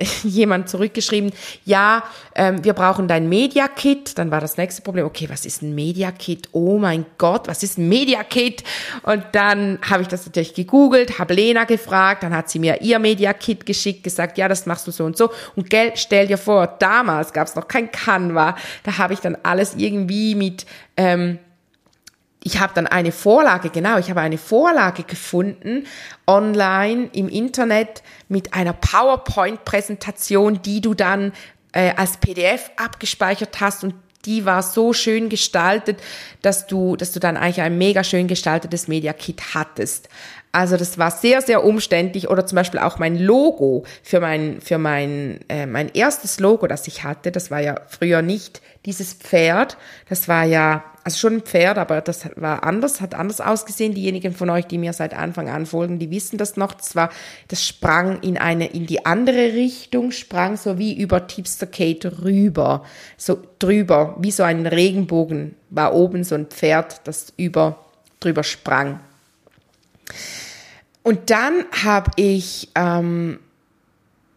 jemand zurückgeschrieben, ja, ähm, wir brauchen dein Media Kit. Dann war das nächste Problem, okay, was ist ein Media Kit? Oh mein Gott, was ist ein Media Kit? Und dann habe ich das natürlich gegoogelt, habe Lena gefragt, dann hat sie mir ihr Media Kit geschickt, gesagt, ja, das machst du so und so. Und Geld, stell dir vor, damals gab es noch kein Canva, da habe ich dann alles irgendwie mit ähm, ich habe dann eine Vorlage, genau, ich habe eine Vorlage gefunden online im Internet mit einer PowerPoint-Präsentation, die du dann äh, als PDF abgespeichert hast. Und die war so schön gestaltet, dass du, dass du dann eigentlich ein mega schön gestaltetes Media Kit hattest. Also das war sehr, sehr umständlich. Oder zum Beispiel auch mein Logo für mein, für mein, äh, mein erstes Logo, das ich hatte, das war ja früher nicht dieses Pferd, das war ja also schon ein Pferd, aber das war anders, hat anders ausgesehen. Diejenigen von euch, die mir seit Anfang an folgen, die wissen das noch. Das war, das sprang in eine, in die andere Richtung, sprang so wie über Tipster Kate rüber, so drüber, wie so ein Regenbogen, war oben so ein Pferd, das über, drüber sprang. Und dann habe ich, ähm,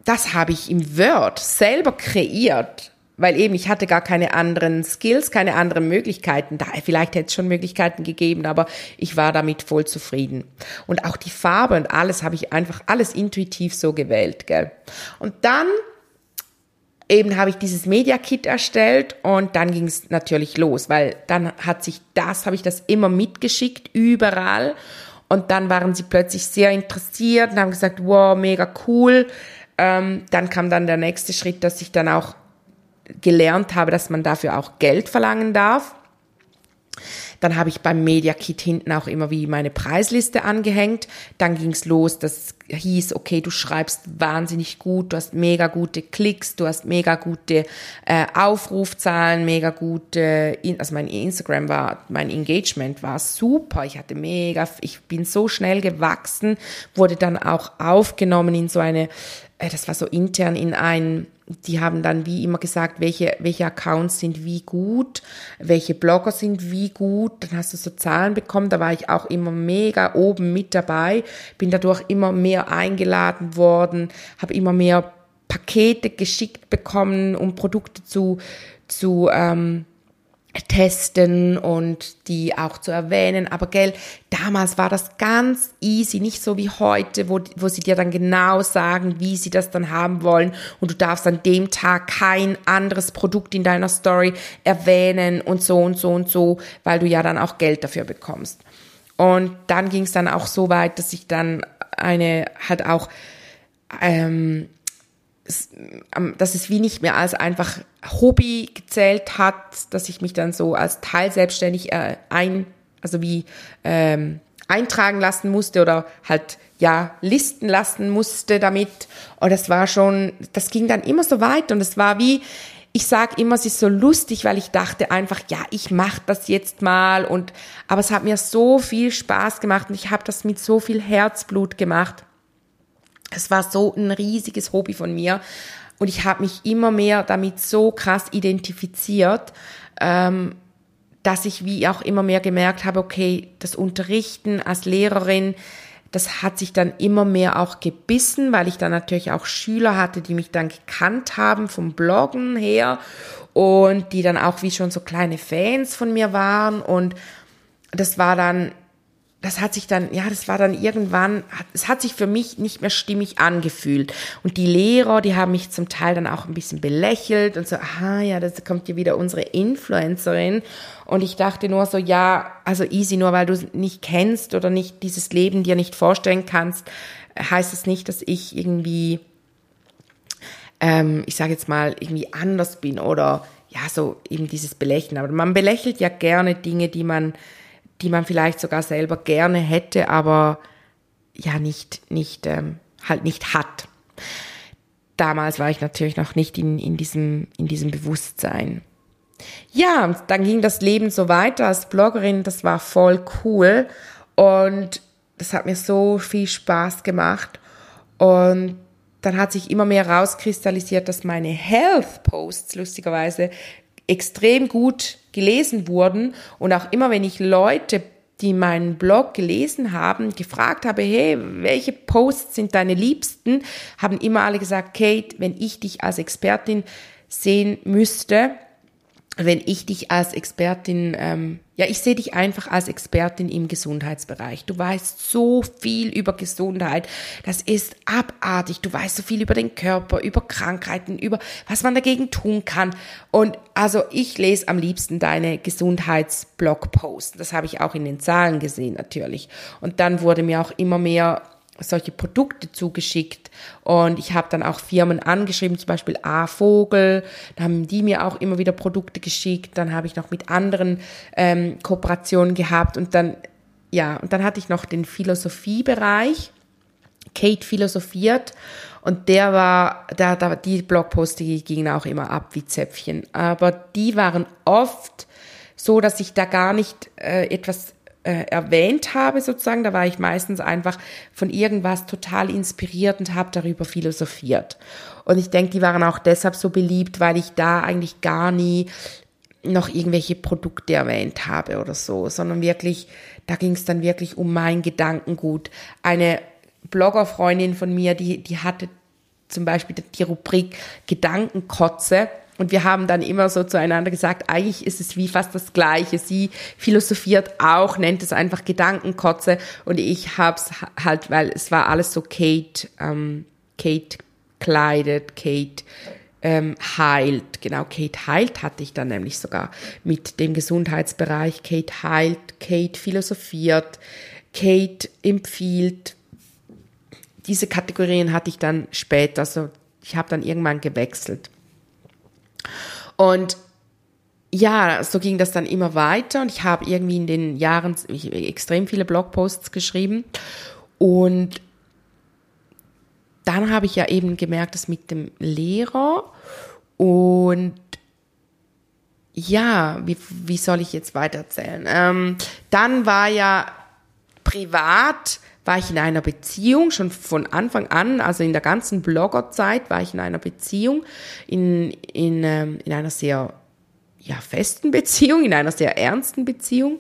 das habe ich im Word selber kreiert weil eben ich hatte gar keine anderen Skills, keine anderen Möglichkeiten. Da vielleicht hätte es schon Möglichkeiten gegeben, aber ich war damit voll zufrieden. Und auch die Farbe und alles habe ich einfach alles intuitiv so gewählt, gell? Und dann eben habe ich dieses Media Kit erstellt und dann ging es natürlich los, weil dann hat sich das, habe ich das immer mitgeschickt überall und dann waren sie plötzlich sehr interessiert und haben gesagt, wow, mega cool. Ähm, dann kam dann der nächste Schritt, dass ich dann auch gelernt habe, dass man dafür auch Geld verlangen darf. Dann habe ich beim Media Kit hinten auch immer wie meine Preisliste angehängt. Dann ging es los, das hieß, okay, du schreibst wahnsinnig gut, du hast mega gute Klicks, du hast mega gute äh, Aufrufzahlen, mega gute, also mein Instagram war, mein Engagement war super. Ich hatte mega, ich bin so schnell gewachsen, wurde dann auch aufgenommen in so eine, äh, das war so intern in ein die haben dann wie immer gesagt, welche, welche Accounts sind wie gut, welche Blogger sind wie gut. Dann hast du so Zahlen bekommen. Da war ich auch immer mega oben mit dabei, bin dadurch immer mehr eingeladen worden, habe immer mehr Pakete geschickt bekommen, um Produkte zu, zu ähm, testen und die auch zu erwähnen. Aber gell, damals war das ganz easy, nicht so wie heute, wo, wo sie dir dann genau sagen, wie sie das dann haben wollen und du darfst an dem Tag kein anderes Produkt in deiner Story erwähnen und so und so und so, weil du ja dann auch Geld dafür bekommst. Und dann ging es dann auch so weit, dass ich dann eine halt auch ähm, dass es wie nicht mehr als einfach Hobby gezählt hat, dass ich mich dann so als Teil selbstständig äh, ein, also wie ähm, eintragen lassen musste oder halt ja listen lassen musste damit. Und das war schon, das ging dann immer so weit und es war wie, ich sag immer, es ist so lustig, weil ich dachte einfach, ja, ich mach das jetzt mal und aber es hat mir so viel Spaß gemacht und ich habe das mit so viel Herzblut gemacht. Es war so ein riesiges Hobby von mir. Und ich habe mich immer mehr damit so krass identifiziert, ähm, dass ich wie auch immer mehr gemerkt habe, okay, das Unterrichten als Lehrerin, das hat sich dann immer mehr auch gebissen, weil ich dann natürlich auch Schüler hatte, die mich dann gekannt haben vom Bloggen her und die dann auch wie schon so kleine Fans von mir waren und das war dann das hat sich dann, ja, das war dann irgendwann, es hat sich für mich nicht mehr stimmig angefühlt. Und die Lehrer, die haben mich zum Teil dann auch ein bisschen belächelt und so, aha, ja, das kommt hier wieder unsere Influencerin. Und ich dachte nur so, ja, also easy, nur weil du es nicht kennst oder nicht dieses Leben dir nicht vorstellen kannst, heißt es nicht, dass ich irgendwie, ähm, ich sage jetzt mal, irgendwie anders bin oder ja, so eben dieses Belächeln. Aber man belächelt ja gerne Dinge, die man, die man vielleicht sogar selber gerne hätte, aber ja nicht, nicht, ähm, halt nicht hat. Damals war ich natürlich noch nicht in, in, diesem, in diesem Bewusstsein. Ja, dann ging das Leben so weiter als Bloggerin, das war voll cool und das hat mir so viel Spaß gemacht und dann hat sich immer mehr rauskristallisiert, dass meine Health Posts lustigerweise extrem gut gelesen wurden und auch immer wenn ich Leute die meinen Blog gelesen haben, gefragt habe, hey, welche Posts sind deine Liebsten, haben immer alle gesagt, Kate, wenn ich dich als Expertin sehen müsste, wenn ich dich als Expertin, ähm, ja, ich sehe dich einfach als Expertin im Gesundheitsbereich. Du weißt so viel über Gesundheit. Das ist abartig. Du weißt so viel über den Körper, über Krankheiten, über was man dagegen tun kann. Und also ich lese am liebsten deine Gesundheitsblogposts. Das habe ich auch in den Zahlen gesehen natürlich. Und dann wurde mir auch immer mehr solche Produkte zugeschickt. Und ich habe dann auch Firmen angeschrieben, zum Beispiel A Vogel, da haben die mir auch immer wieder Produkte geschickt, dann habe ich noch mit anderen ähm, Kooperationen gehabt. Und dann, ja, und dann hatte ich noch den Philosophiebereich, Kate philosophiert. Und der war, da, da, die Blogposts, die gingen auch immer ab wie Zäpfchen, aber die waren oft so, dass ich da gar nicht äh, etwas äh, erwähnt habe, sozusagen. Da war ich meistens einfach von irgendwas total inspiriert und habe darüber philosophiert. Und ich denke, die waren auch deshalb so beliebt, weil ich da eigentlich gar nie noch irgendwelche Produkte erwähnt habe oder so, sondern wirklich, da ging es dann wirklich um mein Gedankengut. Eine Bloggerfreundin von mir, die, die hatte zum Beispiel die Rubrik Gedankenkotze und wir haben dann immer so zueinander gesagt, eigentlich ist es wie fast das Gleiche. Sie philosophiert auch, nennt es einfach Gedankenkotze und ich hab's halt, weil es war alles so Kate, ähm, Kate kleidet, Kate ähm, heilt. Genau, Kate heilt hatte ich dann nämlich sogar mit dem Gesundheitsbereich. Kate heilt, Kate philosophiert, Kate empfiehlt. Diese Kategorien hatte ich dann später, also ich habe dann irgendwann gewechselt. Und ja, so ging das dann immer weiter und ich habe irgendwie in den Jahren extrem viele Blogposts geschrieben und dann habe ich ja eben gemerkt, dass mit dem Lehrer und ja, wie, wie soll ich jetzt weitererzählen? Ähm, dann war ja privat war ich in einer Beziehung, schon von Anfang an, also in der ganzen Bloggerzeit war ich in einer Beziehung, in, in, ähm, in einer sehr ja, festen Beziehung, in einer sehr ernsten Beziehung.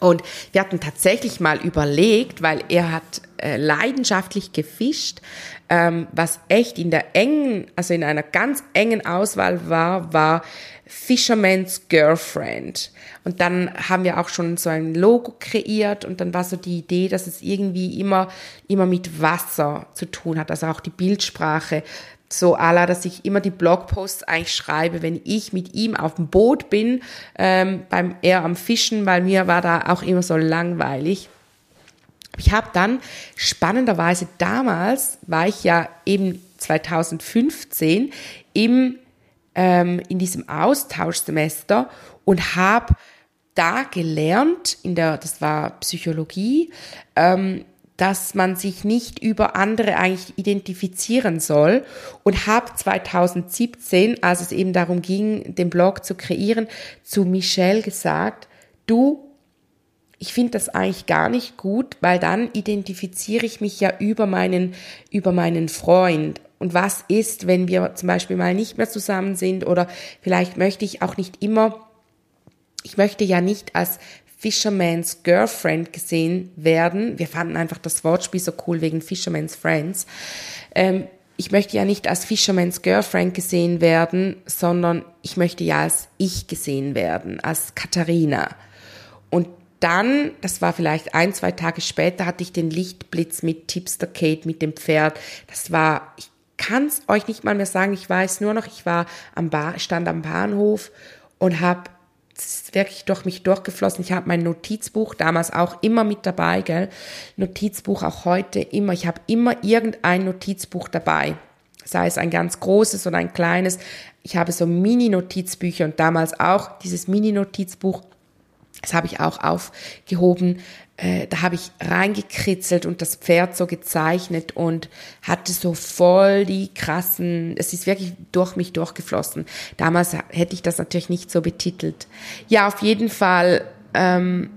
Und wir hatten tatsächlich mal überlegt, weil er hat äh, leidenschaftlich gefischt, ähm, was echt in der engen, also in einer ganz engen Auswahl war, war Fisherman's Girlfriend. Und dann haben wir auch schon so ein Logo kreiert und dann war so die Idee, dass es irgendwie immer, immer mit Wasser zu tun hat, also auch die Bildsprache. So ala, dass ich immer die Blogposts eigentlich schreibe, wenn ich mit ihm auf dem Boot bin, ähm, beim er am Fischen, weil mir war da auch immer so langweilig. Ich habe dann spannenderweise damals war ich ja eben 2015 im ähm, in diesem Austauschsemester und habe da gelernt, in der, das war Psychologie, ähm, dass man sich nicht über andere eigentlich identifizieren soll und habe 2017, als es eben darum ging, den Blog zu kreieren, zu Michelle gesagt, du, ich finde das eigentlich gar nicht gut, weil dann identifiziere ich mich ja über meinen, über meinen Freund und was ist, wenn wir zum Beispiel mal nicht mehr zusammen sind oder vielleicht möchte ich auch nicht immer, ich möchte ja nicht als Fisherman's Girlfriend gesehen werden. Wir fanden einfach das Wortspiel so cool wegen Fisherman's Friends. Ähm, ich möchte ja nicht als Fisherman's Girlfriend gesehen werden, sondern ich möchte ja als ich gesehen werden, als Katharina. Und dann, das war vielleicht ein, zwei Tage später, hatte ich den Lichtblitz mit Tipster Kate, mit dem Pferd. Das war, ich kann es euch nicht mal mehr sagen, ich weiß nur noch, ich war am Bar, stand am Bahnhof und habe wirklich durch mich durchgeflossen. Ich habe mein Notizbuch damals auch immer mit dabei, gell? Notizbuch auch heute immer. Ich habe immer irgendein Notizbuch dabei. Sei es ein ganz großes oder ein kleines. Ich habe so Mini-Notizbücher und damals auch dieses Mini-Notizbuch das habe ich auch aufgehoben. Äh, da habe ich reingekritzelt und das Pferd so gezeichnet und hatte so voll die krassen, es ist wirklich durch mich durchgeflossen. Damals hätte ich das natürlich nicht so betitelt. Ja, auf jeden Fall ähm,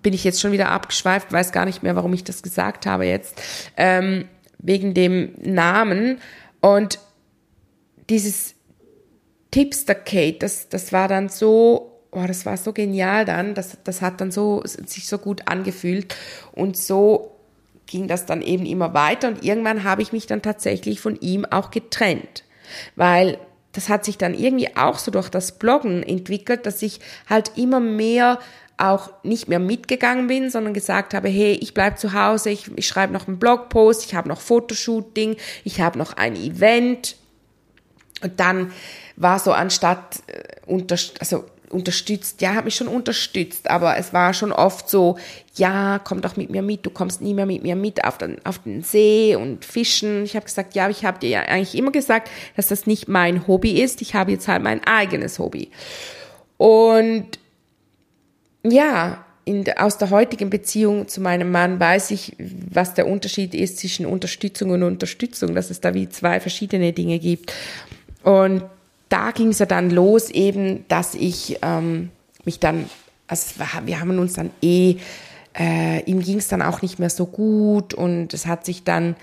bin ich jetzt schon wieder abgeschweift, weiß gar nicht mehr, warum ich das gesagt habe jetzt, ähm, wegen dem Namen. Und dieses Tipster Kate, das, das war dann so oh, das war so genial dann, das, das hat dann so, sich so gut angefühlt. Und so ging das dann eben immer weiter. Und irgendwann habe ich mich dann tatsächlich von ihm auch getrennt, weil das hat sich dann irgendwie auch so durch das Bloggen entwickelt, dass ich halt immer mehr auch nicht mehr mitgegangen bin, sondern gesagt habe, hey, ich bleib zu Hause, ich, ich schreibe noch einen Blogpost, ich habe noch Fotoshooting, ich habe noch ein Event. Und dann war so anstatt äh, also unterstützt, ja, hat mich schon unterstützt, aber es war schon oft so, ja, komm doch mit mir mit, du kommst nie mehr mit mir mit auf den, auf den See und fischen. Ich habe gesagt, ja, ich habe dir ja eigentlich immer gesagt, dass das nicht mein Hobby ist, ich habe jetzt halt mein eigenes Hobby. Und ja, in, aus der heutigen Beziehung zu meinem Mann weiß ich, was der Unterschied ist zwischen Unterstützung und Unterstützung, dass es da wie zwei verschiedene Dinge gibt. Und da ging es ja dann los eben, dass ich ähm, mich dann, also wir haben uns dann eh, äh, ihm ging es dann auch nicht mehr so gut und es hat sich dann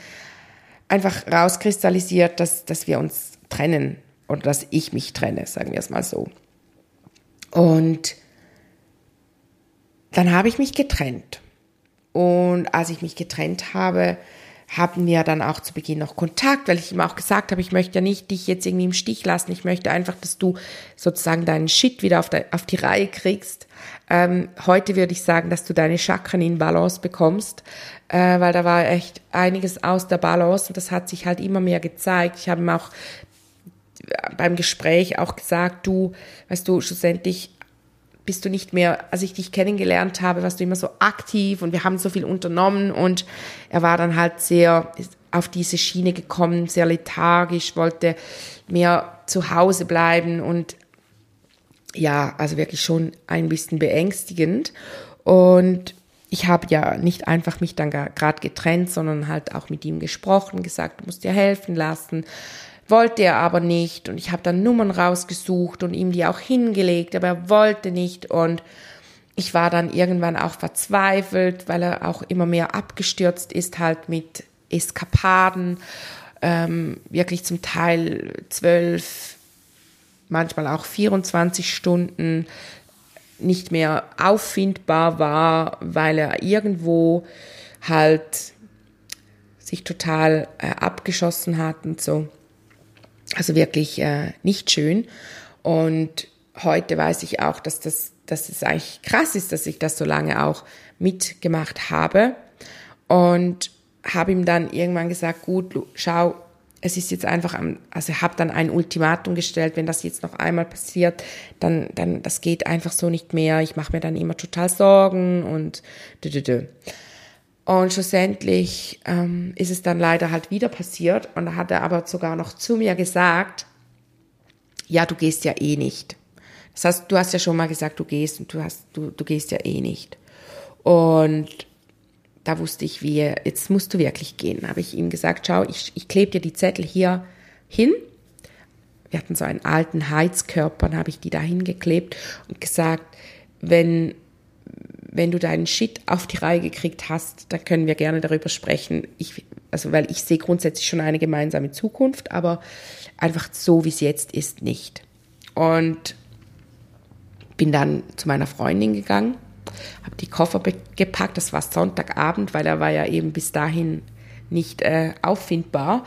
einfach rauskristallisiert, dass, dass wir uns trennen oder dass ich mich trenne, sagen wir es mal so. Und dann habe ich mich getrennt. Und als ich mich getrennt habe, haben wir dann auch zu Beginn noch Kontakt, weil ich ihm auch gesagt habe, ich möchte ja nicht dich jetzt irgendwie im Stich lassen. Ich möchte einfach, dass du sozusagen deinen Shit wieder auf, der, auf die Reihe kriegst. Ähm, heute würde ich sagen, dass du deine Chakren in Balance bekommst, äh, weil da war echt einiges aus der Balance und das hat sich halt immer mehr gezeigt. Ich habe ihm auch beim Gespräch auch gesagt, du, weißt du, schlussendlich bist du nicht mehr, als ich dich kennengelernt habe, warst du immer so aktiv und wir haben so viel unternommen und er war dann halt sehr auf diese Schiene gekommen, sehr lethargisch, wollte mehr zu Hause bleiben und ja, also wirklich schon ein bisschen beängstigend. Und ich habe ja nicht einfach mich dann gerade getrennt, sondern halt auch mit ihm gesprochen, gesagt, du musst dir helfen lassen, wollte er aber nicht und ich habe dann Nummern rausgesucht und ihm die auch hingelegt, aber er wollte nicht und ich war dann irgendwann auch verzweifelt, weil er auch immer mehr abgestürzt ist, halt mit Eskapaden, ähm, wirklich zum Teil zwölf, manchmal auch 24 Stunden nicht mehr auffindbar war, weil er irgendwo halt sich total äh, abgeschossen hat und so. Also wirklich äh, nicht schön. Und heute weiß ich auch, dass das, dass es eigentlich krass ist, dass ich das so lange auch mitgemacht habe. Und habe ihm dann irgendwann gesagt, gut, schau, es ist jetzt einfach, am, also habe dann ein Ultimatum gestellt, wenn das jetzt noch einmal passiert, dann, dann, das geht einfach so nicht mehr. Ich mache mir dann immer total Sorgen und dü, dü, dü. Und schlussendlich ähm, ist es dann leider halt wieder passiert. Und da hat er aber sogar noch zu mir gesagt, ja, du gehst ja eh nicht. Das heißt, du hast ja schon mal gesagt, du gehst und du hast, du, du gehst ja eh nicht. Und da wusste ich, wie, jetzt musst du wirklich gehen. Habe ich ihm gesagt, schau, ich, ich klebe dir die Zettel hier hin. Wir hatten so einen alten Heizkörper, dann habe ich die da hingeklebt und gesagt, wenn wenn du deinen Shit auf die Reihe gekriegt hast, da können wir gerne darüber sprechen. Ich also weil ich sehe grundsätzlich schon eine gemeinsame Zukunft, aber einfach so, wie es jetzt ist, nicht. Und bin dann zu meiner Freundin gegangen, habe die Koffer gepackt, das war Sonntagabend, weil er war ja eben bis dahin nicht äh, auffindbar.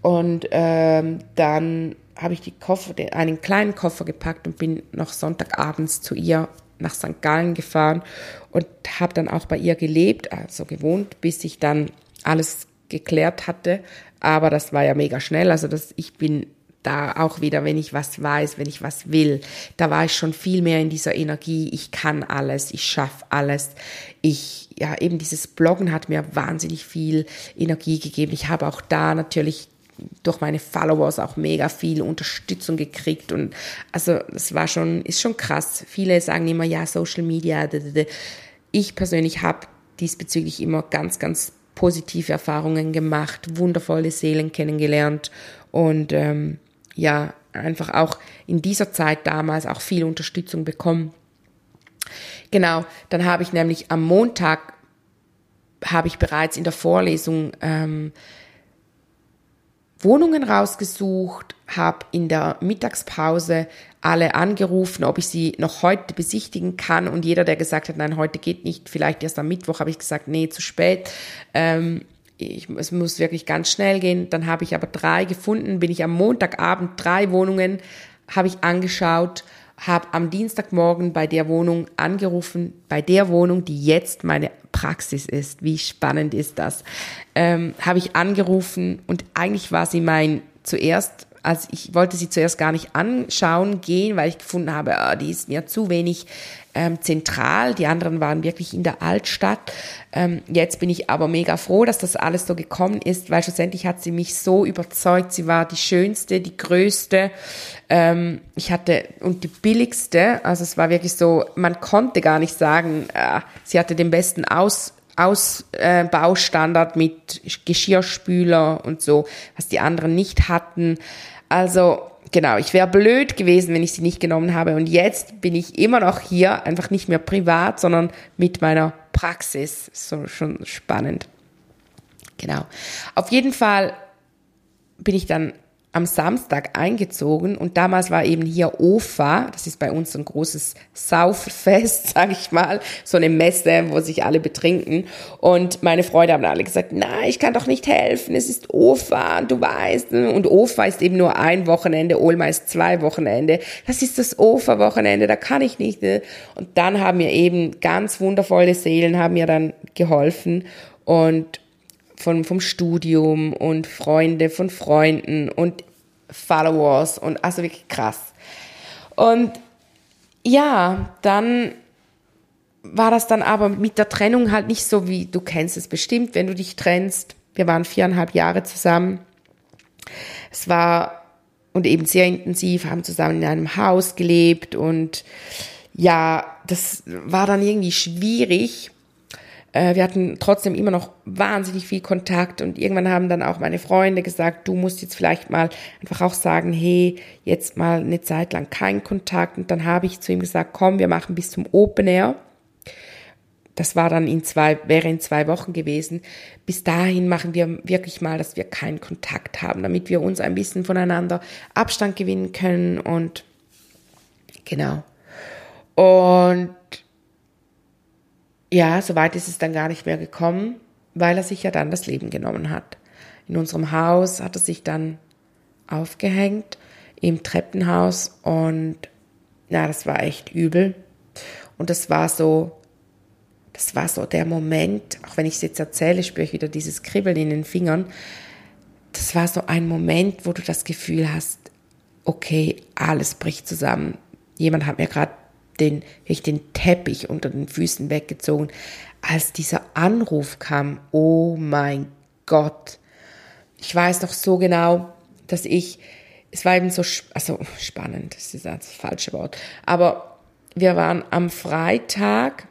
Und ähm, dann habe ich die Koffer, den, einen kleinen Koffer gepackt und bin noch Sonntagabends zu ihr nach St. Gallen gefahren und habe dann auch bei ihr gelebt, also gewohnt, bis ich dann alles geklärt hatte. Aber das war ja mega schnell. Also das, ich bin da auch wieder, wenn ich was weiß, wenn ich was will, da war ich schon viel mehr in dieser Energie. Ich kann alles, ich schaffe alles. Ich, ja, eben dieses Bloggen hat mir wahnsinnig viel Energie gegeben. Ich habe auch da natürlich durch meine Followers auch mega viel Unterstützung gekriegt und also es war schon ist schon krass. Viele sagen immer ja Social Media. Ich persönlich habe diesbezüglich immer ganz ganz positive Erfahrungen gemacht, wundervolle Seelen kennengelernt und ähm, ja einfach auch in dieser Zeit damals auch viel Unterstützung bekommen. Genau, dann habe ich nämlich am Montag habe ich bereits in der Vorlesung ähm, Wohnungen rausgesucht, habe in der Mittagspause alle angerufen, ob ich sie noch heute besichtigen kann. Und jeder, der gesagt hat, nein, heute geht nicht, vielleicht erst am Mittwoch, habe ich gesagt, nee, zu spät. Ähm, ich, es muss wirklich ganz schnell gehen. Dann habe ich aber drei gefunden, bin ich am Montagabend drei Wohnungen habe ich angeschaut, habe am Dienstagmorgen bei der Wohnung angerufen, bei der Wohnung, die jetzt meine Praxis ist. Wie spannend ist das? Ähm, habe ich angerufen und eigentlich war sie mein zuerst also ich wollte sie zuerst gar nicht anschauen gehen, weil ich gefunden habe, oh, die ist mir zu wenig ähm, zentral. Die anderen waren wirklich in der Altstadt. Ähm, jetzt bin ich aber mega froh, dass das alles so gekommen ist, weil schlussendlich hat sie mich so überzeugt. Sie war die schönste, die größte. Ähm, ich hatte und die billigste. Also es war wirklich so, man konnte gar nicht sagen, äh, sie hatte den besten Aus Ausbaustandard äh, mit Geschirrspüler und so, was die anderen nicht hatten. Also genau, ich wäre blöd gewesen, wenn ich sie nicht genommen habe. Und jetzt bin ich immer noch hier, einfach nicht mehr privat, sondern mit meiner Praxis. So schon spannend. Genau. Auf jeden Fall bin ich dann am Samstag eingezogen und damals war eben hier OFA, das ist bei uns ein großes Sauffest, sage ich mal, so eine Messe, wo sich alle betrinken und meine Freunde haben alle gesagt, na, ich kann doch nicht helfen, es ist OFA, du weißt, und OFA ist eben nur ein Wochenende, Olma ist zwei Wochenende, das ist das OFA-Wochenende, da kann ich nicht. Ne? Und dann haben mir eben ganz wundervolle Seelen, haben mir dann geholfen und von, vom Studium und Freunde von Freunden und Followers und also wirklich krass. Und ja, dann war das dann aber mit der Trennung halt nicht so, wie du kennst es bestimmt, wenn du dich trennst. Wir waren viereinhalb Jahre zusammen. Es war und eben sehr intensiv, haben zusammen in einem Haus gelebt und ja, das war dann irgendwie schwierig, wir hatten trotzdem immer noch wahnsinnig viel Kontakt und irgendwann haben dann auch meine Freunde gesagt, du musst jetzt vielleicht mal einfach auch sagen, hey, jetzt mal eine Zeit lang kein Kontakt. Und dann habe ich zu ihm gesagt, komm, wir machen bis zum Open Air. Das war dann in zwei, wäre in zwei Wochen gewesen. Bis dahin machen wir wirklich mal, dass wir keinen Kontakt haben, damit wir uns ein bisschen voneinander Abstand gewinnen können und genau. Und ja, so weit ist es dann gar nicht mehr gekommen, weil er sich ja dann das Leben genommen hat. In unserem Haus hat er sich dann aufgehängt im Treppenhaus und ja, das war echt übel. Und das war so, das war so der Moment, auch wenn ich es jetzt erzähle, spüre ich wieder dieses Kribbeln in den Fingern. Das war so ein Moment, wo du das Gefühl hast, okay, alles bricht zusammen. Jemand hat mir gerade den, ich den Teppich unter den Füßen weggezogen. Als dieser Anruf kam, oh mein Gott. Ich weiß noch so genau, dass ich, es war eben so, also spannend, das ist das falsche Wort, aber wir waren am Freitag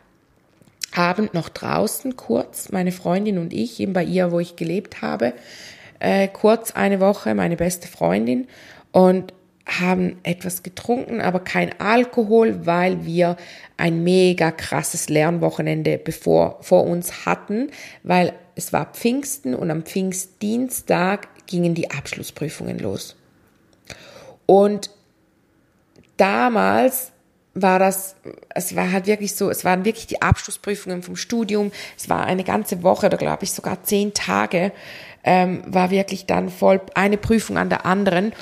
Abend noch draußen kurz, meine Freundin und ich, eben bei ihr, wo ich gelebt habe, äh, kurz eine Woche, meine beste Freundin. Und haben etwas getrunken, aber kein Alkohol, weil wir ein mega krasses Lernwochenende bevor, vor uns hatten, weil es war Pfingsten und am Pfingstdienstag gingen die Abschlussprüfungen los. Und damals war das, es war halt wirklich so, es waren wirklich die Abschlussprüfungen vom Studium, es war eine ganze Woche oder glaube ich sogar zehn Tage, ähm, war wirklich dann voll eine Prüfung an der anderen.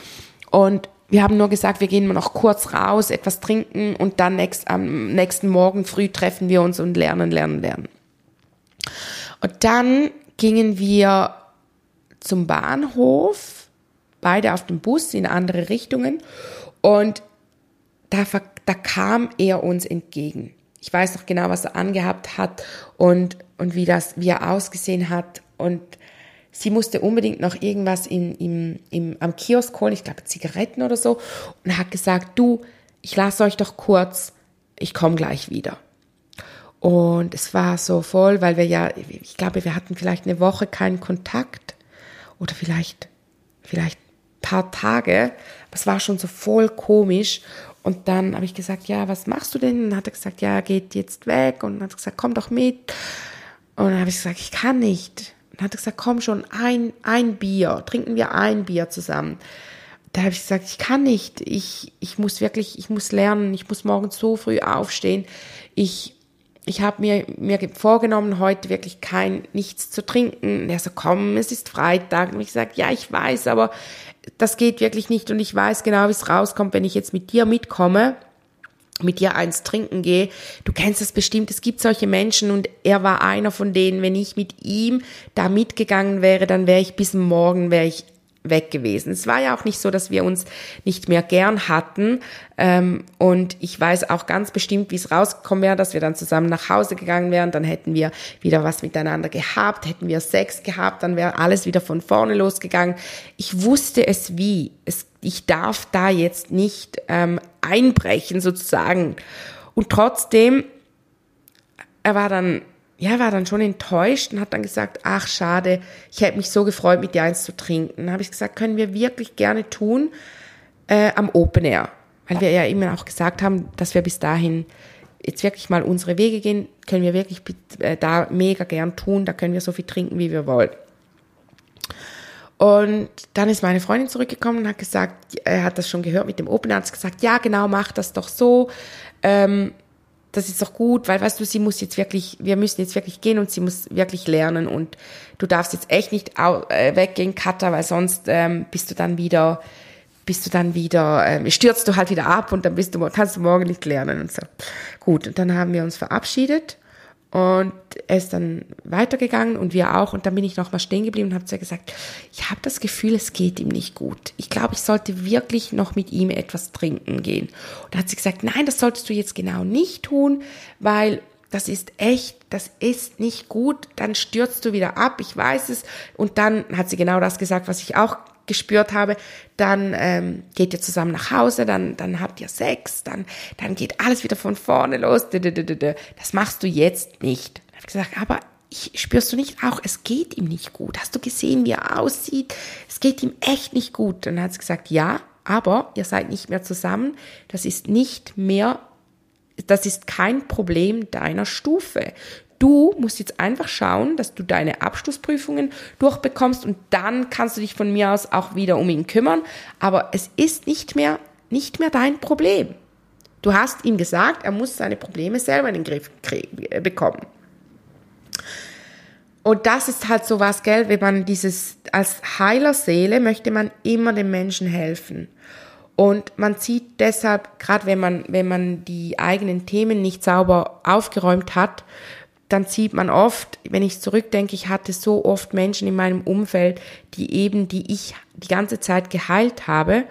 Und wir haben nur gesagt, wir gehen mal noch kurz raus, etwas trinken und dann nächst, am nächsten Morgen früh treffen wir uns und lernen, lernen, lernen. Und dann gingen wir zum Bahnhof, beide auf dem Bus in andere Richtungen und da, da kam er uns entgegen. Ich weiß noch genau, was er angehabt hat und, und wie, das, wie er ausgesehen hat. Und sie musste unbedingt noch irgendwas im, im, im, am Kiosk holen, ich glaube Zigaretten oder so, und hat gesagt, du, ich lasse euch doch kurz, ich komme gleich wieder. Und es war so voll, weil wir ja, ich glaube, wir hatten vielleicht eine Woche keinen Kontakt oder vielleicht, vielleicht paar Tage. Es war schon so voll komisch. Und dann habe ich gesagt, ja, was machst du denn? Und dann hat er gesagt, ja, geht jetzt weg. Und dann hat er gesagt, komm doch mit. Und dann habe ich gesagt, ich kann nicht. Dann hat er gesagt, komm schon, ein, ein Bier. Trinken wir ein Bier zusammen. Da habe ich gesagt, ich kann nicht. Ich, ich muss wirklich, ich muss lernen. Ich muss morgens so früh aufstehen. Ich, ich habe mir, mir vorgenommen, heute wirklich kein, nichts zu trinken. Und er so, komm, es ist Freitag. Und ich sage, ja, ich weiß, aber das geht wirklich nicht und ich weiß genau, wie es rauskommt, wenn ich jetzt mit dir mitkomme, mit dir eins trinken gehe. Du kennst das bestimmt, es gibt solche Menschen und er war einer von denen, wenn ich mit ihm da mitgegangen wäre, dann wäre ich bis morgen, wäre ich weg gewesen. Es war ja auch nicht so, dass wir uns nicht mehr gern hatten. Ähm, und ich weiß auch ganz bestimmt, wie es rausgekommen wäre, dass wir dann zusammen nach Hause gegangen wären. Dann hätten wir wieder was miteinander gehabt, hätten wir Sex gehabt, dann wäre alles wieder von vorne losgegangen. Ich wusste es wie. Es, ich darf da jetzt nicht ähm, einbrechen sozusagen. Und trotzdem, er war dann ja, war dann schon enttäuscht und hat dann gesagt, ach schade, ich hätte mich so gefreut, mit dir eins zu trinken. Dann habe ich gesagt, können wir wirklich gerne tun äh, am Open Air. Weil wir ja immer auch gesagt haben, dass wir bis dahin jetzt wirklich mal unsere Wege gehen, können wir wirklich äh, da mega gern tun, da können wir so viel trinken, wie wir wollen. Und dann ist meine Freundin zurückgekommen und hat gesagt, er hat das schon gehört mit dem Open Air, hat gesagt, ja genau, mach das doch so. Ähm, das ist doch gut, weil weißt du, sie muss jetzt wirklich, wir müssen jetzt wirklich gehen und sie muss wirklich lernen und du darfst jetzt echt nicht äh, weggehen, Katha, weil sonst ähm, bist du dann wieder, bist du dann wieder, äh, stürzt du halt wieder ab und dann bist du, kannst du morgen nicht lernen und so. Gut, und dann haben wir uns verabschiedet und er ist dann weitergegangen und wir auch. Und dann bin ich noch mal stehen geblieben und habe zu ihr gesagt, ich habe das Gefühl, es geht ihm nicht gut. Ich glaube, ich sollte wirklich noch mit ihm etwas trinken gehen. Und da hat sie gesagt, nein, das solltest du jetzt genau nicht tun, weil das ist echt, das ist nicht gut, dann stürzt du wieder ab, ich weiß es. Und dann hat sie genau das gesagt, was ich auch gespürt habe, dann ähm, geht ihr zusammen nach Hause, dann, dann habt ihr Sex, dann, dann geht alles wieder von vorne los. Das machst du jetzt nicht. Dann habe ich gesagt, aber ich, spürst du nicht auch, es geht ihm nicht gut. Hast du gesehen, wie er aussieht? Es geht ihm echt nicht gut. Dann hat sie gesagt, ja, aber ihr seid nicht mehr zusammen. Das ist nicht mehr, das ist kein Problem deiner Stufe. Du musst jetzt einfach schauen, dass du deine Abschlussprüfungen durchbekommst und dann kannst du dich von mir aus auch wieder um ihn kümmern. Aber es ist nicht mehr, nicht mehr dein Problem. Du hast ihm gesagt, er muss seine Probleme selber in den Griff kriegen, äh, bekommen. Und das ist halt so was, gell, wenn man dieses, als heiler Seele möchte man immer den Menschen helfen. Und man sieht deshalb, gerade wenn man, wenn man die eigenen Themen nicht sauber aufgeräumt hat, dann sieht man oft, wenn ich zurückdenke, ich hatte so oft Menschen in meinem Umfeld, die eben, die ich die ganze Zeit geheilt habe.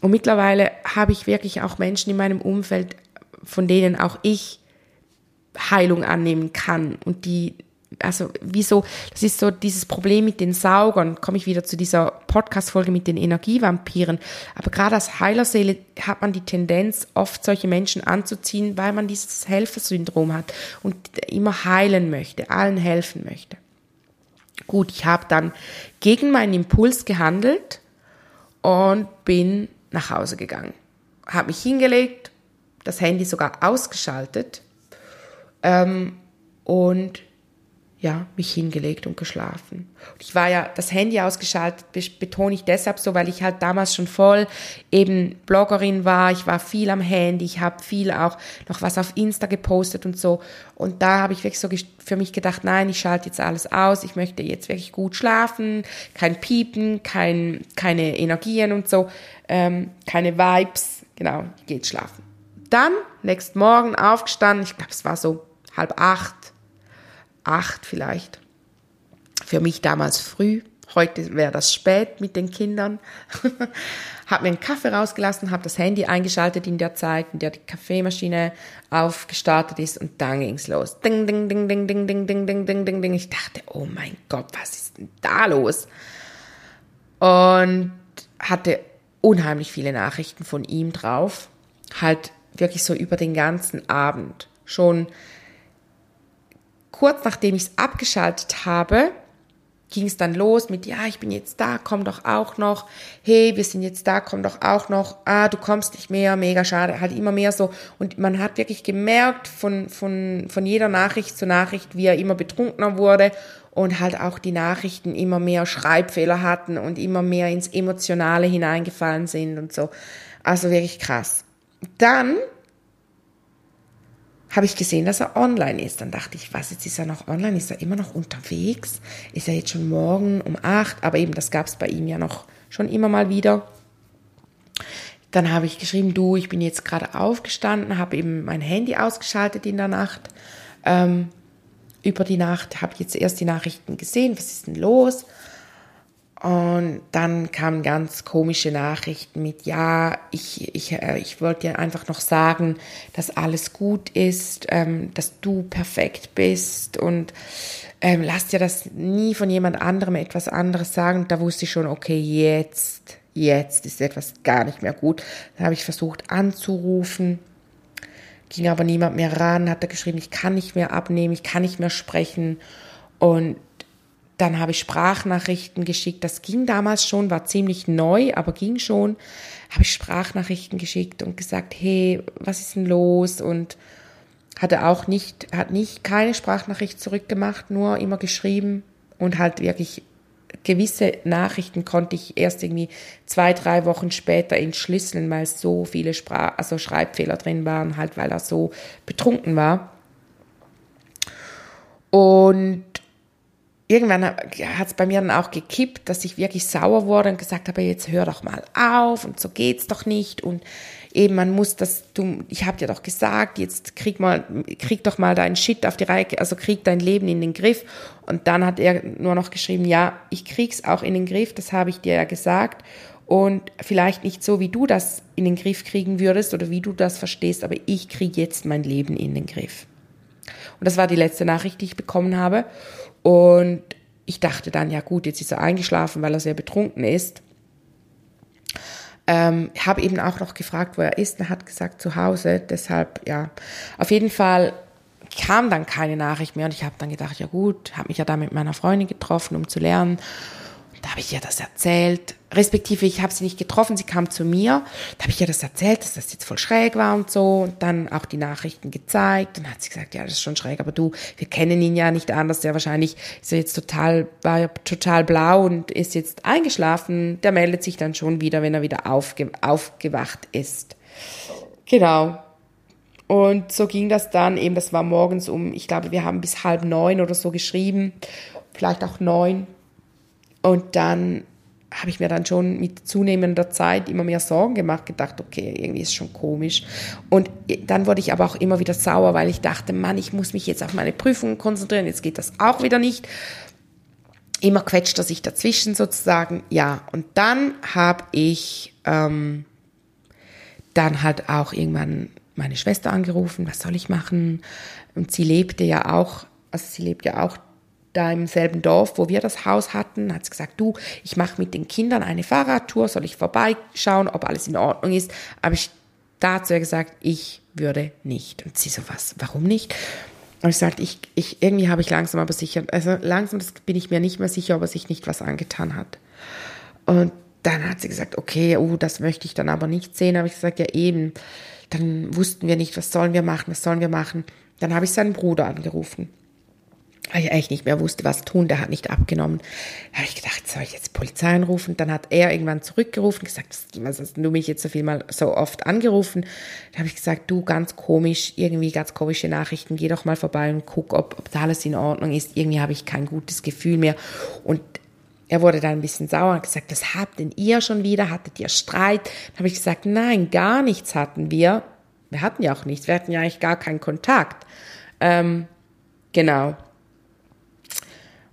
Und mittlerweile habe ich wirklich auch Menschen in meinem Umfeld, von denen auch ich Heilung annehmen kann und die also wieso, das ist so dieses Problem mit den Saugern, komme ich wieder zu dieser Podcast-Folge mit den Energievampiren. Aber gerade als Heilerseele hat man die Tendenz, oft solche Menschen anzuziehen, weil man dieses Helfersyndrom hat und immer heilen möchte, allen helfen möchte. Gut, ich habe dann gegen meinen Impuls gehandelt und bin nach Hause gegangen. Habe mich hingelegt, das Handy sogar ausgeschaltet ähm, und ja, mich hingelegt und geschlafen. Ich war ja das Handy ausgeschaltet, betone ich deshalb so, weil ich halt damals schon voll eben Bloggerin war. Ich war viel am Handy, ich habe viel auch noch was auf Insta gepostet und so. Und da habe ich wirklich so für mich gedacht, nein, ich schalte jetzt alles aus. Ich möchte jetzt wirklich gut schlafen, kein Piepen, kein, keine Energien und so, ähm, keine Vibes. Genau, jetzt schlafen. Dann, nächsten Morgen aufgestanden, ich glaube, es war so halb acht acht vielleicht. Für mich damals früh. Heute wäre das spät mit den Kindern. habe mir einen Kaffee rausgelassen, habe das Handy eingeschaltet in der Zeit, in der die Kaffeemaschine aufgestartet ist und dann ging's los. Ding, ding, ding, ding, ding, ding, ding, ding, ding, ding, ding. Ich dachte, oh mein Gott, was ist denn da los? Und hatte unheimlich viele Nachrichten von ihm drauf. Halt wirklich so über den ganzen Abend. Schon kurz nachdem ich es abgeschaltet habe, ging es dann los mit, ja, ich bin jetzt da, komm doch auch noch. Hey, wir sind jetzt da, komm doch auch noch. Ah, du kommst nicht mehr, mega schade. Halt immer mehr so. Und man hat wirklich gemerkt von, von, von jeder Nachricht zu Nachricht, wie er immer betrunkener wurde und halt auch die Nachrichten immer mehr Schreibfehler hatten und immer mehr ins Emotionale hineingefallen sind und so. Also wirklich krass. Dann habe ich gesehen, dass er online ist. Dann dachte ich, was, jetzt ist er noch online? Ist er immer noch unterwegs? Ist er jetzt schon morgen um acht? Aber eben, das gab es bei ihm ja noch schon immer mal wieder. Dann habe ich geschrieben, du, ich bin jetzt gerade aufgestanden, habe eben mein Handy ausgeschaltet in der Nacht. Ähm, über die Nacht habe jetzt erst die Nachrichten gesehen, was ist denn los? Und dann kamen ganz komische Nachrichten mit, ja, ich, ich, äh, ich wollte dir einfach noch sagen, dass alles gut ist, ähm, dass du perfekt bist und ähm, lass dir das nie von jemand anderem etwas anderes sagen. Da wusste ich schon, okay, jetzt, jetzt ist etwas gar nicht mehr gut. Dann habe ich versucht anzurufen, ging aber niemand mehr ran, hat er geschrieben, ich kann nicht mehr abnehmen, ich kann nicht mehr sprechen. Und dann habe ich Sprachnachrichten geschickt. Das ging damals schon, war ziemlich neu, aber ging schon. Habe ich Sprachnachrichten geschickt und gesagt, hey, was ist denn los? Und hatte auch nicht, hat nicht keine Sprachnachricht zurückgemacht, nur immer geschrieben und halt wirklich gewisse Nachrichten konnte ich erst irgendwie zwei, drei Wochen später entschlüsseln, weil so viele Sprach also Schreibfehler drin waren, halt weil er so betrunken war. Und irgendwann hat es bei mir dann auch gekippt, dass ich wirklich sauer wurde und gesagt habe, jetzt hör doch mal auf und so geht's doch nicht und eben man muss das, du, ich habe dir doch gesagt, jetzt krieg mal, krieg doch mal deinen Shit auf die Reihe, also krieg dein Leben in den Griff und dann hat er nur noch geschrieben, ja, ich krieg's auch in den Griff, das habe ich dir ja gesagt und vielleicht nicht so, wie du das in den Griff kriegen würdest oder wie du das verstehst, aber ich kriege jetzt mein Leben in den Griff. Und das war die letzte Nachricht, die ich bekommen habe. Und ich dachte dann, ja gut, jetzt ist er eingeschlafen, weil er sehr betrunken ist. Ähm, habe eben auch noch gefragt, wo er ist. Er hat gesagt, zu Hause. Deshalb, ja, auf jeden Fall kam dann keine Nachricht mehr und ich habe dann gedacht, ja gut, habe mich ja da mit meiner Freundin getroffen, um zu lernen. Da habe ich ihr das erzählt, respektive ich habe sie nicht getroffen, sie kam zu mir. Da habe ich ihr das erzählt, dass das jetzt voll schräg war und so und dann auch die Nachrichten gezeigt. Und dann hat sie gesagt, ja, das ist schon schräg, aber du, wir kennen ihn ja nicht anders. Der wahrscheinlich ist er jetzt total, war ja total blau und ist jetzt eingeschlafen. Der meldet sich dann schon wieder, wenn er wieder aufge, aufgewacht ist. Genau. Und so ging das dann eben, das war morgens um, ich glaube, wir haben bis halb neun oder so geschrieben, vielleicht auch neun. Und dann habe ich mir dann schon mit zunehmender Zeit immer mehr Sorgen gemacht, gedacht, okay, irgendwie ist schon komisch. Und dann wurde ich aber auch immer wieder sauer, weil ich dachte, Mann, ich muss mich jetzt auf meine Prüfungen konzentrieren, jetzt geht das auch wieder nicht. Immer quetscht er sich dazwischen sozusagen, ja. Und dann habe ich ähm, dann halt auch irgendwann meine Schwester angerufen, was soll ich machen? Und sie lebte ja auch, also sie lebt ja auch da im selben Dorf, wo wir das Haus hatten, hat sie gesagt, du, ich mache mit den Kindern eine Fahrradtour, soll ich vorbeischauen, ob alles in Ordnung ist. Aber ich dazu gesagt, ich würde nicht. Und sie so, was, warum nicht? Und ich sagte, ich, ich, irgendwie habe ich langsam aber sicher, also langsam bin ich mir nicht mehr sicher, ob er sich nicht was angetan hat. Und dann hat sie gesagt, okay, oh, das möchte ich dann aber nicht sehen. Habe ich gesagt, ja eben. Dann wussten wir nicht, was sollen wir machen, was sollen wir machen. Dann habe ich seinen Bruder angerufen weil ich eigentlich nicht mehr wusste, was tun. Der hat nicht abgenommen. Da habe ich gedacht, soll ich jetzt Polizei anrufen? Dann hat er irgendwann zurückgerufen, gesagt, was hast du mich jetzt so viel mal so oft angerufen? Da habe ich gesagt, du, ganz komisch, irgendwie ganz komische Nachrichten, geh doch mal vorbei und guck, ob, ob da alles in Ordnung ist. Irgendwie habe ich kein gutes Gefühl mehr. Und er wurde dann ein bisschen sauer und gesagt, was habt denn ihr schon wieder? Hattet ihr Streit? Dann habe ich gesagt, nein, gar nichts hatten wir. Wir hatten ja auch nichts. Wir hatten ja eigentlich gar keinen Kontakt. Ähm, genau.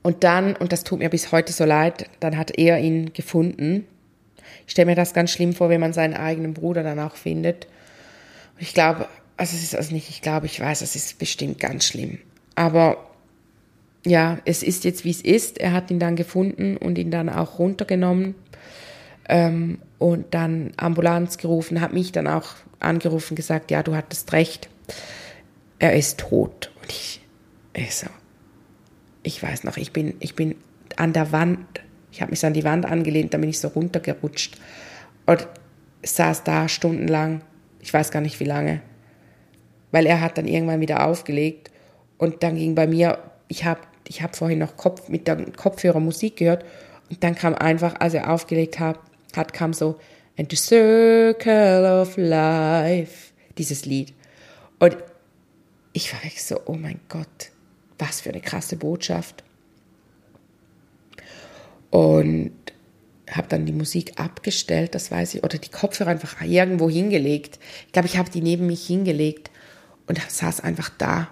Und dann, und das tut mir bis heute so leid, dann hat er ihn gefunden. Ich stelle mir das ganz schlimm vor, wenn man seinen eigenen Bruder dann auch findet. Und ich glaube, also es ist also nicht, ich glaube, ich weiß, es ist bestimmt ganz schlimm. Aber ja, es ist jetzt, wie es ist. Er hat ihn dann gefunden und ihn dann auch runtergenommen ähm, und dann Ambulanz gerufen, hat mich dann auch angerufen, gesagt, ja, du hattest recht, er ist tot. Und ich, ich so, ich weiß noch, ich bin, ich bin an der Wand, ich habe mich so an die Wand angelehnt, dann bin ich so runtergerutscht und saß da stundenlang, ich weiß gar nicht wie lange, weil er hat dann irgendwann wieder aufgelegt und dann ging bei mir, ich habe ich hab vorhin noch Kopf, mit der Kopfhörer Musik gehört und dann kam einfach, als er aufgelegt hat, hat kam so And the Circle of Life, dieses Lied. Und ich war echt so, oh mein Gott, was für eine krasse Botschaft. Und habe dann die Musik abgestellt, das weiß ich, oder die Kopfhörer einfach irgendwo hingelegt. Ich glaube, ich habe die neben mich hingelegt und saß einfach da.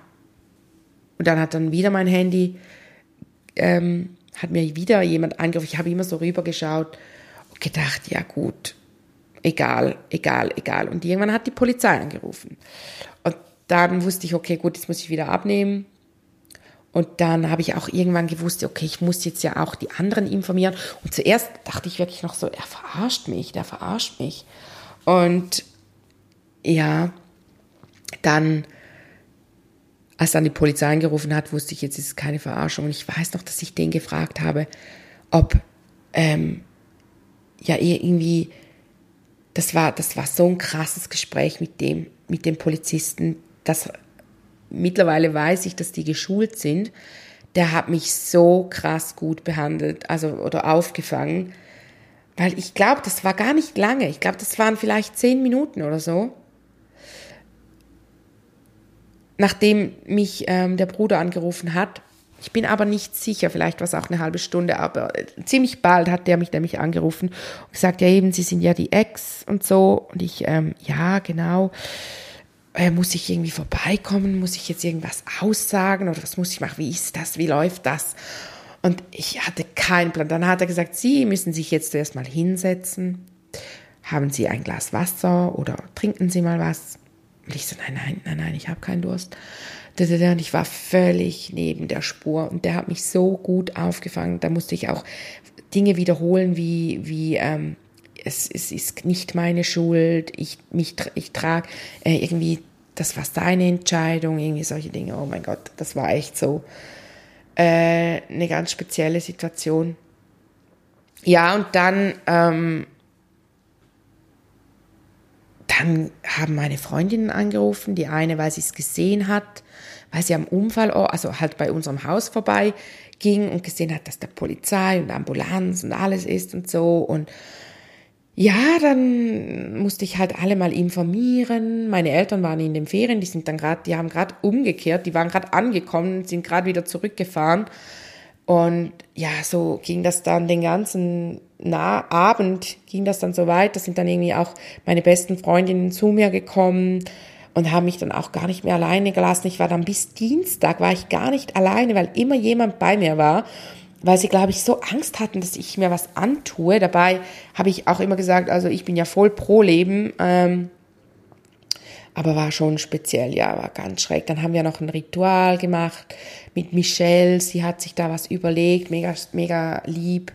Und dann hat dann wieder mein Handy, ähm, hat mir wieder jemand angerufen. Ich habe immer so rübergeschaut und gedacht, ja gut, egal, egal, egal. Und irgendwann hat die Polizei angerufen. Und dann wusste ich, okay, gut, jetzt muss ich wieder abnehmen. Und dann habe ich auch irgendwann gewusst, okay, ich muss jetzt ja auch die anderen informieren. Und zuerst dachte ich wirklich noch so, er verarscht mich, der verarscht mich. Und ja, dann, als dann die Polizei angerufen hat, wusste ich, jetzt ist es keine Verarschung. Und ich weiß noch, dass ich den gefragt habe, ob ähm, ja irgendwie, das war, das war so ein krasses Gespräch mit dem, mit dem Polizisten, dass mittlerweile weiß ich, dass die geschult sind, der hat mich so krass gut behandelt, also oder aufgefangen, weil ich glaube, das war gar nicht lange. Ich glaube, das waren vielleicht zehn Minuten oder so. Nachdem mich ähm, der Bruder angerufen hat, ich bin aber nicht sicher, vielleicht war es auch eine halbe Stunde, aber ziemlich bald hat der mich nämlich angerufen und gesagt, ja eben, Sie sind ja die Ex und so. Und ich, ähm, ja, genau äh, muss ich irgendwie vorbeikommen? Muss ich jetzt irgendwas aussagen oder was muss ich machen? Wie ist das? Wie läuft das? Und ich hatte keinen Plan. Dann hat er gesagt, Sie müssen sich jetzt zuerst mal hinsetzen. Haben Sie ein Glas Wasser oder trinken Sie mal was? Und ich so, nein, nein, nein, nein, ich habe keinen Durst. Und ich war völlig neben der Spur und der hat mich so gut aufgefangen. Da musste ich auch Dinge wiederholen wie, wie ähm, es, es ist nicht meine Schuld, ich, mich, ich trage äh, irgendwie, das war seine Entscheidung, irgendwie solche Dinge. Oh mein Gott, das war echt so äh, eine ganz spezielle Situation. Ja, und dann, ähm, dann haben meine Freundinnen angerufen, die eine, weil sie es gesehen hat, weil sie am Unfall, also halt bei unserem Haus vorbei ging und gesehen hat, dass da Polizei und Ambulanz und alles ist und so und ja, dann musste ich halt alle mal informieren. Meine Eltern waren in den Ferien, die sind dann gerade, die haben gerade umgekehrt, die waren gerade angekommen, sind gerade wieder zurückgefahren. Und ja, so ging das dann den ganzen Na Abend, ging das dann so weit. Da sind dann irgendwie auch meine besten Freundinnen zu mir gekommen und haben mich dann auch gar nicht mehr alleine gelassen. Ich war dann bis Dienstag, war ich gar nicht alleine, weil immer jemand bei mir war weil sie, glaube ich, so Angst hatten, dass ich mir was antue. Dabei habe ich auch immer gesagt, also ich bin ja voll pro Leben, ähm, aber war schon speziell, ja, war ganz schräg. Dann haben wir noch ein Ritual gemacht mit Michelle, sie hat sich da was überlegt, mega, mega lieb.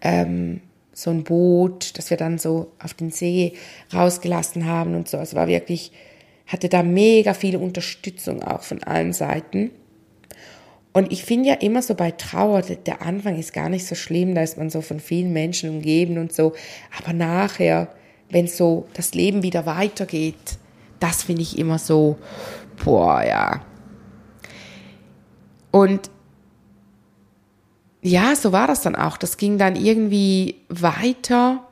Ähm, so ein Boot, das wir dann so auf den See rausgelassen haben und so. Es war wirklich, hatte da mega viel Unterstützung auch von allen Seiten. Und ich finde ja immer so bei Trauer, der Anfang ist gar nicht so schlimm, da ist man so von vielen Menschen umgeben und so. Aber nachher, wenn so das Leben wieder weitergeht, das finde ich immer so, boah, ja. Und ja, so war das dann auch. Das ging dann irgendwie weiter.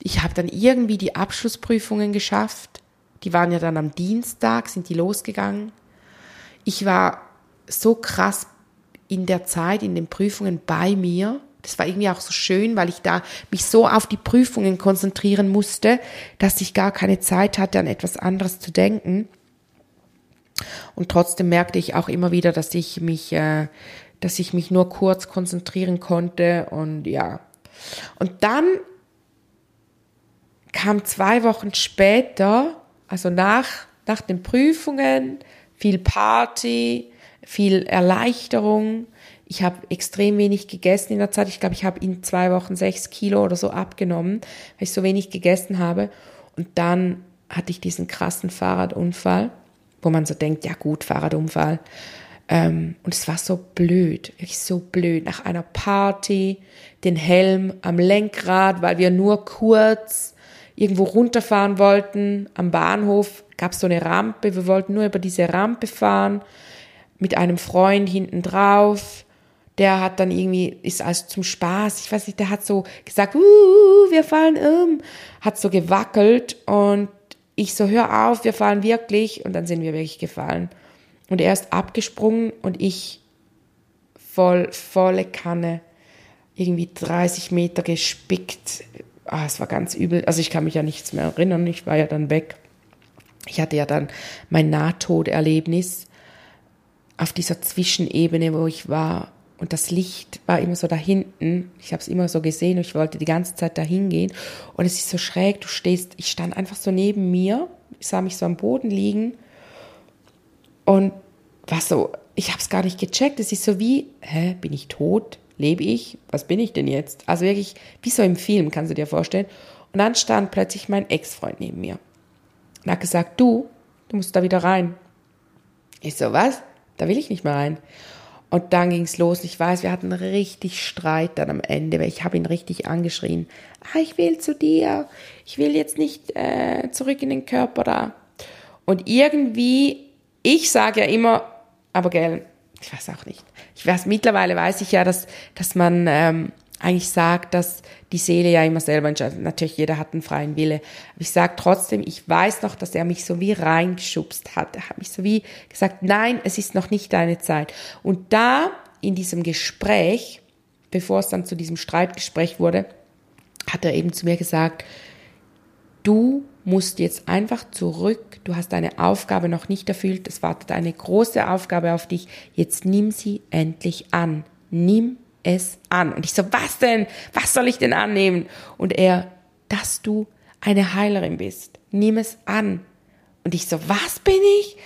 Ich habe dann irgendwie die Abschlussprüfungen geschafft. Die waren ja dann am Dienstag, sind die losgegangen. Ich war so krass in der Zeit, in den Prüfungen bei mir. Das war irgendwie auch so schön, weil ich da mich so auf die Prüfungen konzentrieren musste, dass ich gar keine Zeit hatte, an etwas anderes zu denken. Und trotzdem merkte ich auch immer wieder, dass ich mich, äh, dass ich mich nur kurz konzentrieren konnte und ja. Und dann kam zwei Wochen später, also nach, nach den Prüfungen, viel Party, viel Erleichterung. Ich habe extrem wenig gegessen in der Zeit. Ich glaube, ich habe in zwei Wochen sechs Kilo oder so abgenommen, weil ich so wenig gegessen habe. Und dann hatte ich diesen krassen Fahrradunfall, wo man so denkt, ja gut, Fahrradunfall. Ähm, und es war so blöd, wirklich so blöd. Nach einer Party, den Helm am Lenkrad, weil wir nur kurz irgendwo runterfahren wollten. Am Bahnhof gab es so eine Rampe. Wir wollten nur über diese Rampe fahren mit einem Freund hinten drauf. Der hat dann irgendwie, ist also zum Spaß, ich weiß nicht, der hat so gesagt, uh, wir fallen um, hat so gewackelt und ich so, hör auf, wir fallen wirklich und dann sind wir wirklich gefallen. Und er ist abgesprungen und ich voll, volle Kanne, irgendwie 30 Meter gespickt. Ah, es war ganz übel. Also ich kann mich ja nichts mehr erinnern, ich war ja dann weg. Ich hatte ja dann mein Nahtoderlebnis auf dieser Zwischenebene, wo ich war. Und das Licht war immer so da hinten. Ich habe es immer so gesehen und ich wollte die ganze Zeit da hingehen. Und es ist so schräg, du stehst, ich stand einfach so neben mir, ich sah mich so am Boden liegen und war so, ich habe es gar nicht gecheckt. Es ist so wie, hä, bin ich tot? Lebe ich? Was bin ich denn jetzt? Also wirklich, wie so im Film, kannst du dir vorstellen. Und dann stand plötzlich mein Ex-Freund neben mir und hat gesagt, du, du musst da wieder rein. Ich so, was? Da will ich nicht mehr rein. Und dann ging's los. Ich weiß, wir hatten richtig Streit dann am Ende, weil ich habe ihn richtig angeschrien. Ah, ich will zu dir. Ich will jetzt nicht äh, zurück in den Körper da. Und irgendwie, ich sage ja immer, aber gell, ich weiß auch nicht. Ich weiß, mittlerweile weiß ich ja, dass, dass man ähm, eigentlich sagt, dass die Seele ja immer selber entscheidet. Natürlich, jeder hat einen freien Wille. Aber ich sage trotzdem, ich weiß noch, dass er mich so wie reingeschubst hat. Er hat mich so wie gesagt, nein, es ist noch nicht deine Zeit. Und da in diesem Gespräch, bevor es dann zu diesem Streitgespräch wurde, hat er eben zu mir gesagt, du musst jetzt einfach zurück, du hast deine Aufgabe noch nicht erfüllt, es wartet eine große Aufgabe auf dich, jetzt nimm sie endlich an. Nimm es an. Und ich so, was denn? Was soll ich denn annehmen? Und er, dass du eine Heilerin bist. Nimm es an. Und ich so, was bin ich?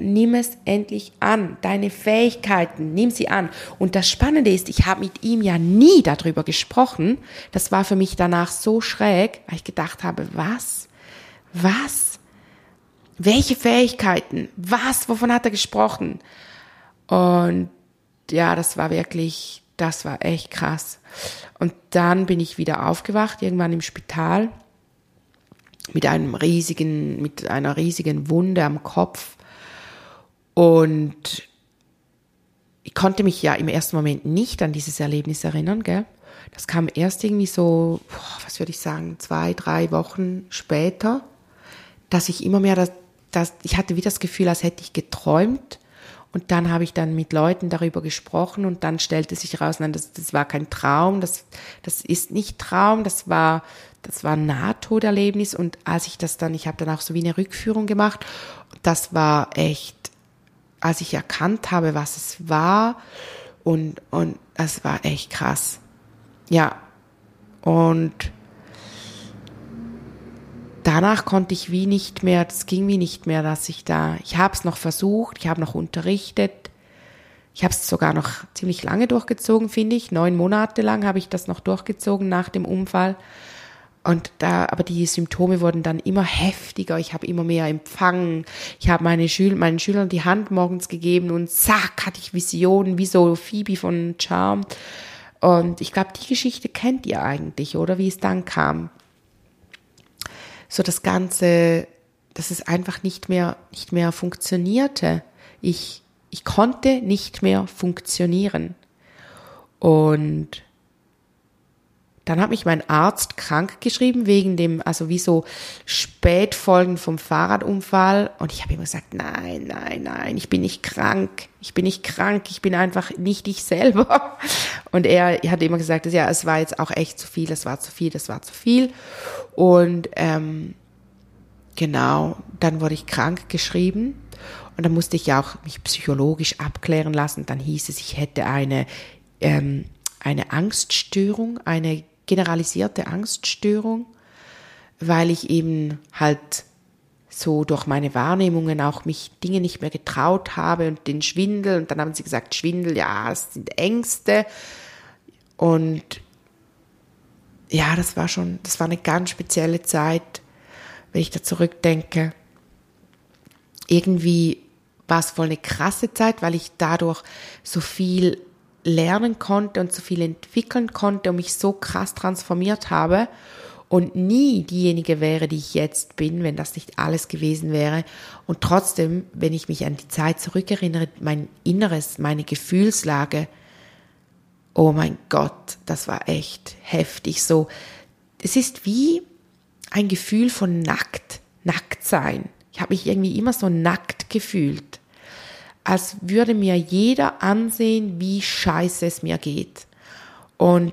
Nimm es endlich an. Deine Fähigkeiten, nimm sie an. Und das Spannende ist, ich habe mit ihm ja nie darüber gesprochen. Das war für mich danach so schräg, weil ich gedacht habe, was? Was? Welche Fähigkeiten? Was? Wovon hat er gesprochen? Und ja, das war wirklich das war echt krass. Und dann bin ich wieder aufgewacht, irgendwann im Spital, mit einem riesigen, mit einer riesigen Wunde am Kopf. Und ich konnte mich ja im ersten Moment nicht an dieses Erlebnis erinnern, gell? Das kam erst irgendwie so, was würde ich sagen, zwei, drei Wochen später, dass ich immer mehr das, das, ich hatte wie das Gefühl, als hätte ich geträumt und dann habe ich dann mit Leuten darüber gesprochen und dann stellte sich heraus, nein, das, das war kein Traum, das, das ist nicht Traum, das war, das war ein Nahtoderlebnis. Und als ich das dann, ich habe dann auch so wie eine Rückführung gemacht, das war echt, als ich erkannt habe, was es war und, und es war echt krass. Ja. Und danach konnte ich wie nicht mehr, das ging wie nicht mehr, dass ich da, ich habe es noch versucht, ich habe noch unterrichtet, ich habe es sogar noch ziemlich lange durchgezogen, finde ich. Neun Monate lang habe ich das noch durchgezogen nach dem Unfall. Und da, aber die Symptome wurden dann immer heftiger. Ich habe immer mehr empfangen. Ich habe meine Schül meinen Schülern die Hand morgens gegeben und zack, hatte ich Visionen, wie so Phoebe von Charm. Und ich glaube, die Geschichte kennt ihr eigentlich, oder? Wie es dann kam so das Ganze, dass es einfach nicht mehr, nicht mehr funktionierte. Ich, ich konnte nicht mehr funktionieren. Und dann hat mich mein Arzt krank geschrieben wegen dem, also wie so Spätfolgen vom Fahrradunfall. Und ich habe immer gesagt, nein, nein, nein, ich bin nicht krank. Ich bin nicht krank. Ich bin einfach nicht ich selber. Und er hat immer gesagt, ja, es war jetzt auch echt zu viel, es war zu viel, es war zu viel. Und ähm, genau, dann wurde ich krank geschrieben. Und dann musste ich auch mich psychologisch abklären lassen. Dann hieß es, ich hätte eine, ähm, eine Angststörung, eine generalisierte Angststörung, weil ich eben halt so durch meine Wahrnehmungen auch mich Dinge nicht mehr getraut habe und den Schwindel und dann haben sie gesagt, Schwindel, ja, es sind Ängste und ja, das war schon, das war eine ganz spezielle Zeit, wenn ich da zurückdenke. Irgendwie war es voll eine krasse Zeit, weil ich dadurch so viel lernen konnte und so viel entwickeln konnte und mich so krass transformiert habe und nie diejenige wäre, die ich jetzt bin, wenn das nicht alles gewesen wäre. Und trotzdem, wenn ich mich an die Zeit zurückerinnere, mein Inneres, meine Gefühlslage, oh mein Gott, das war echt heftig. So, es ist wie ein Gefühl von nackt, nackt sein. Ich habe mich irgendwie immer so nackt gefühlt als würde mir jeder ansehen, wie scheiße es mir geht. Und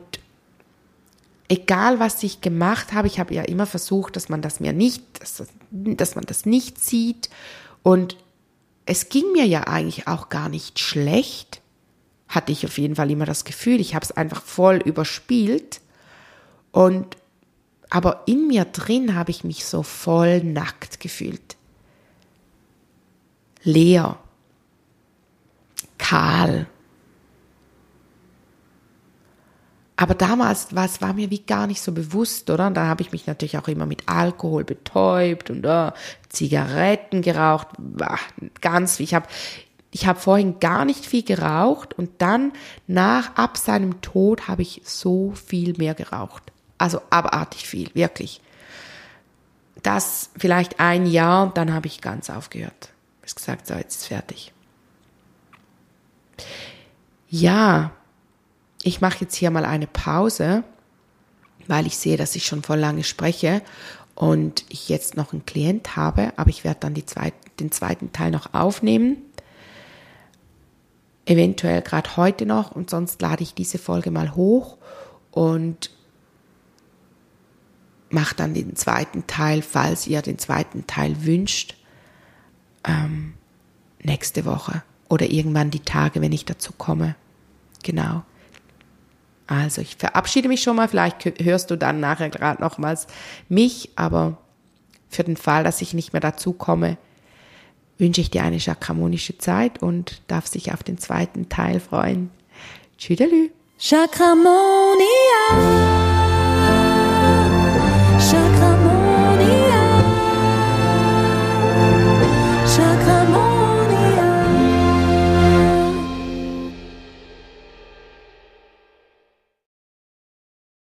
egal was ich gemacht habe, ich habe ja immer versucht, dass man das mir nicht, dass, dass man das nicht sieht. Und es ging mir ja eigentlich auch gar nicht schlecht, hatte ich auf jeden Fall immer das Gefühl. Ich habe es einfach voll überspielt. Und aber in mir drin habe ich mich so voll nackt gefühlt. Leer kahl. Aber damals war es war mir wie gar nicht so bewusst, oder? Und da habe ich mich natürlich auch immer mit Alkohol betäubt und oh, Zigaretten geraucht. Bah, ganz, ich habe ich habe vorhin gar nicht viel geraucht und dann nach ab seinem Tod habe ich so viel mehr geraucht. Also abartig viel, wirklich. Das vielleicht ein Jahr, dann habe ich ganz aufgehört. Ich habe gesagt, so jetzt ist fertig. Ja, ich mache jetzt hier mal eine Pause, weil ich sehe, dass ich schon vor lange spreche und ich jetzt noch einen Klient habe, aber ich werde dann die zweite, den zweiten Teil noch aufnehmen. Eventuell gerade heute noch und sonst lade ich diese Folge mal hoch und mache dann den zweiten Teil, falls ihr den zweiten Teil wünscht, ähm, nächste Woche oder irgendwann die Tage, wenn ich dazu komme. Genau. Also ich verabschiede mich schon mal, vielleicht hörst du dann nachher gerade nochmals mich, aber für den Fall, dass ich nicht mehr dazu komme, wünsche ich dir eine chakramonische Zeit und darf sich auf den zweiten Teil freuen. Tschüdelü. Chakramonia. Chakramonia.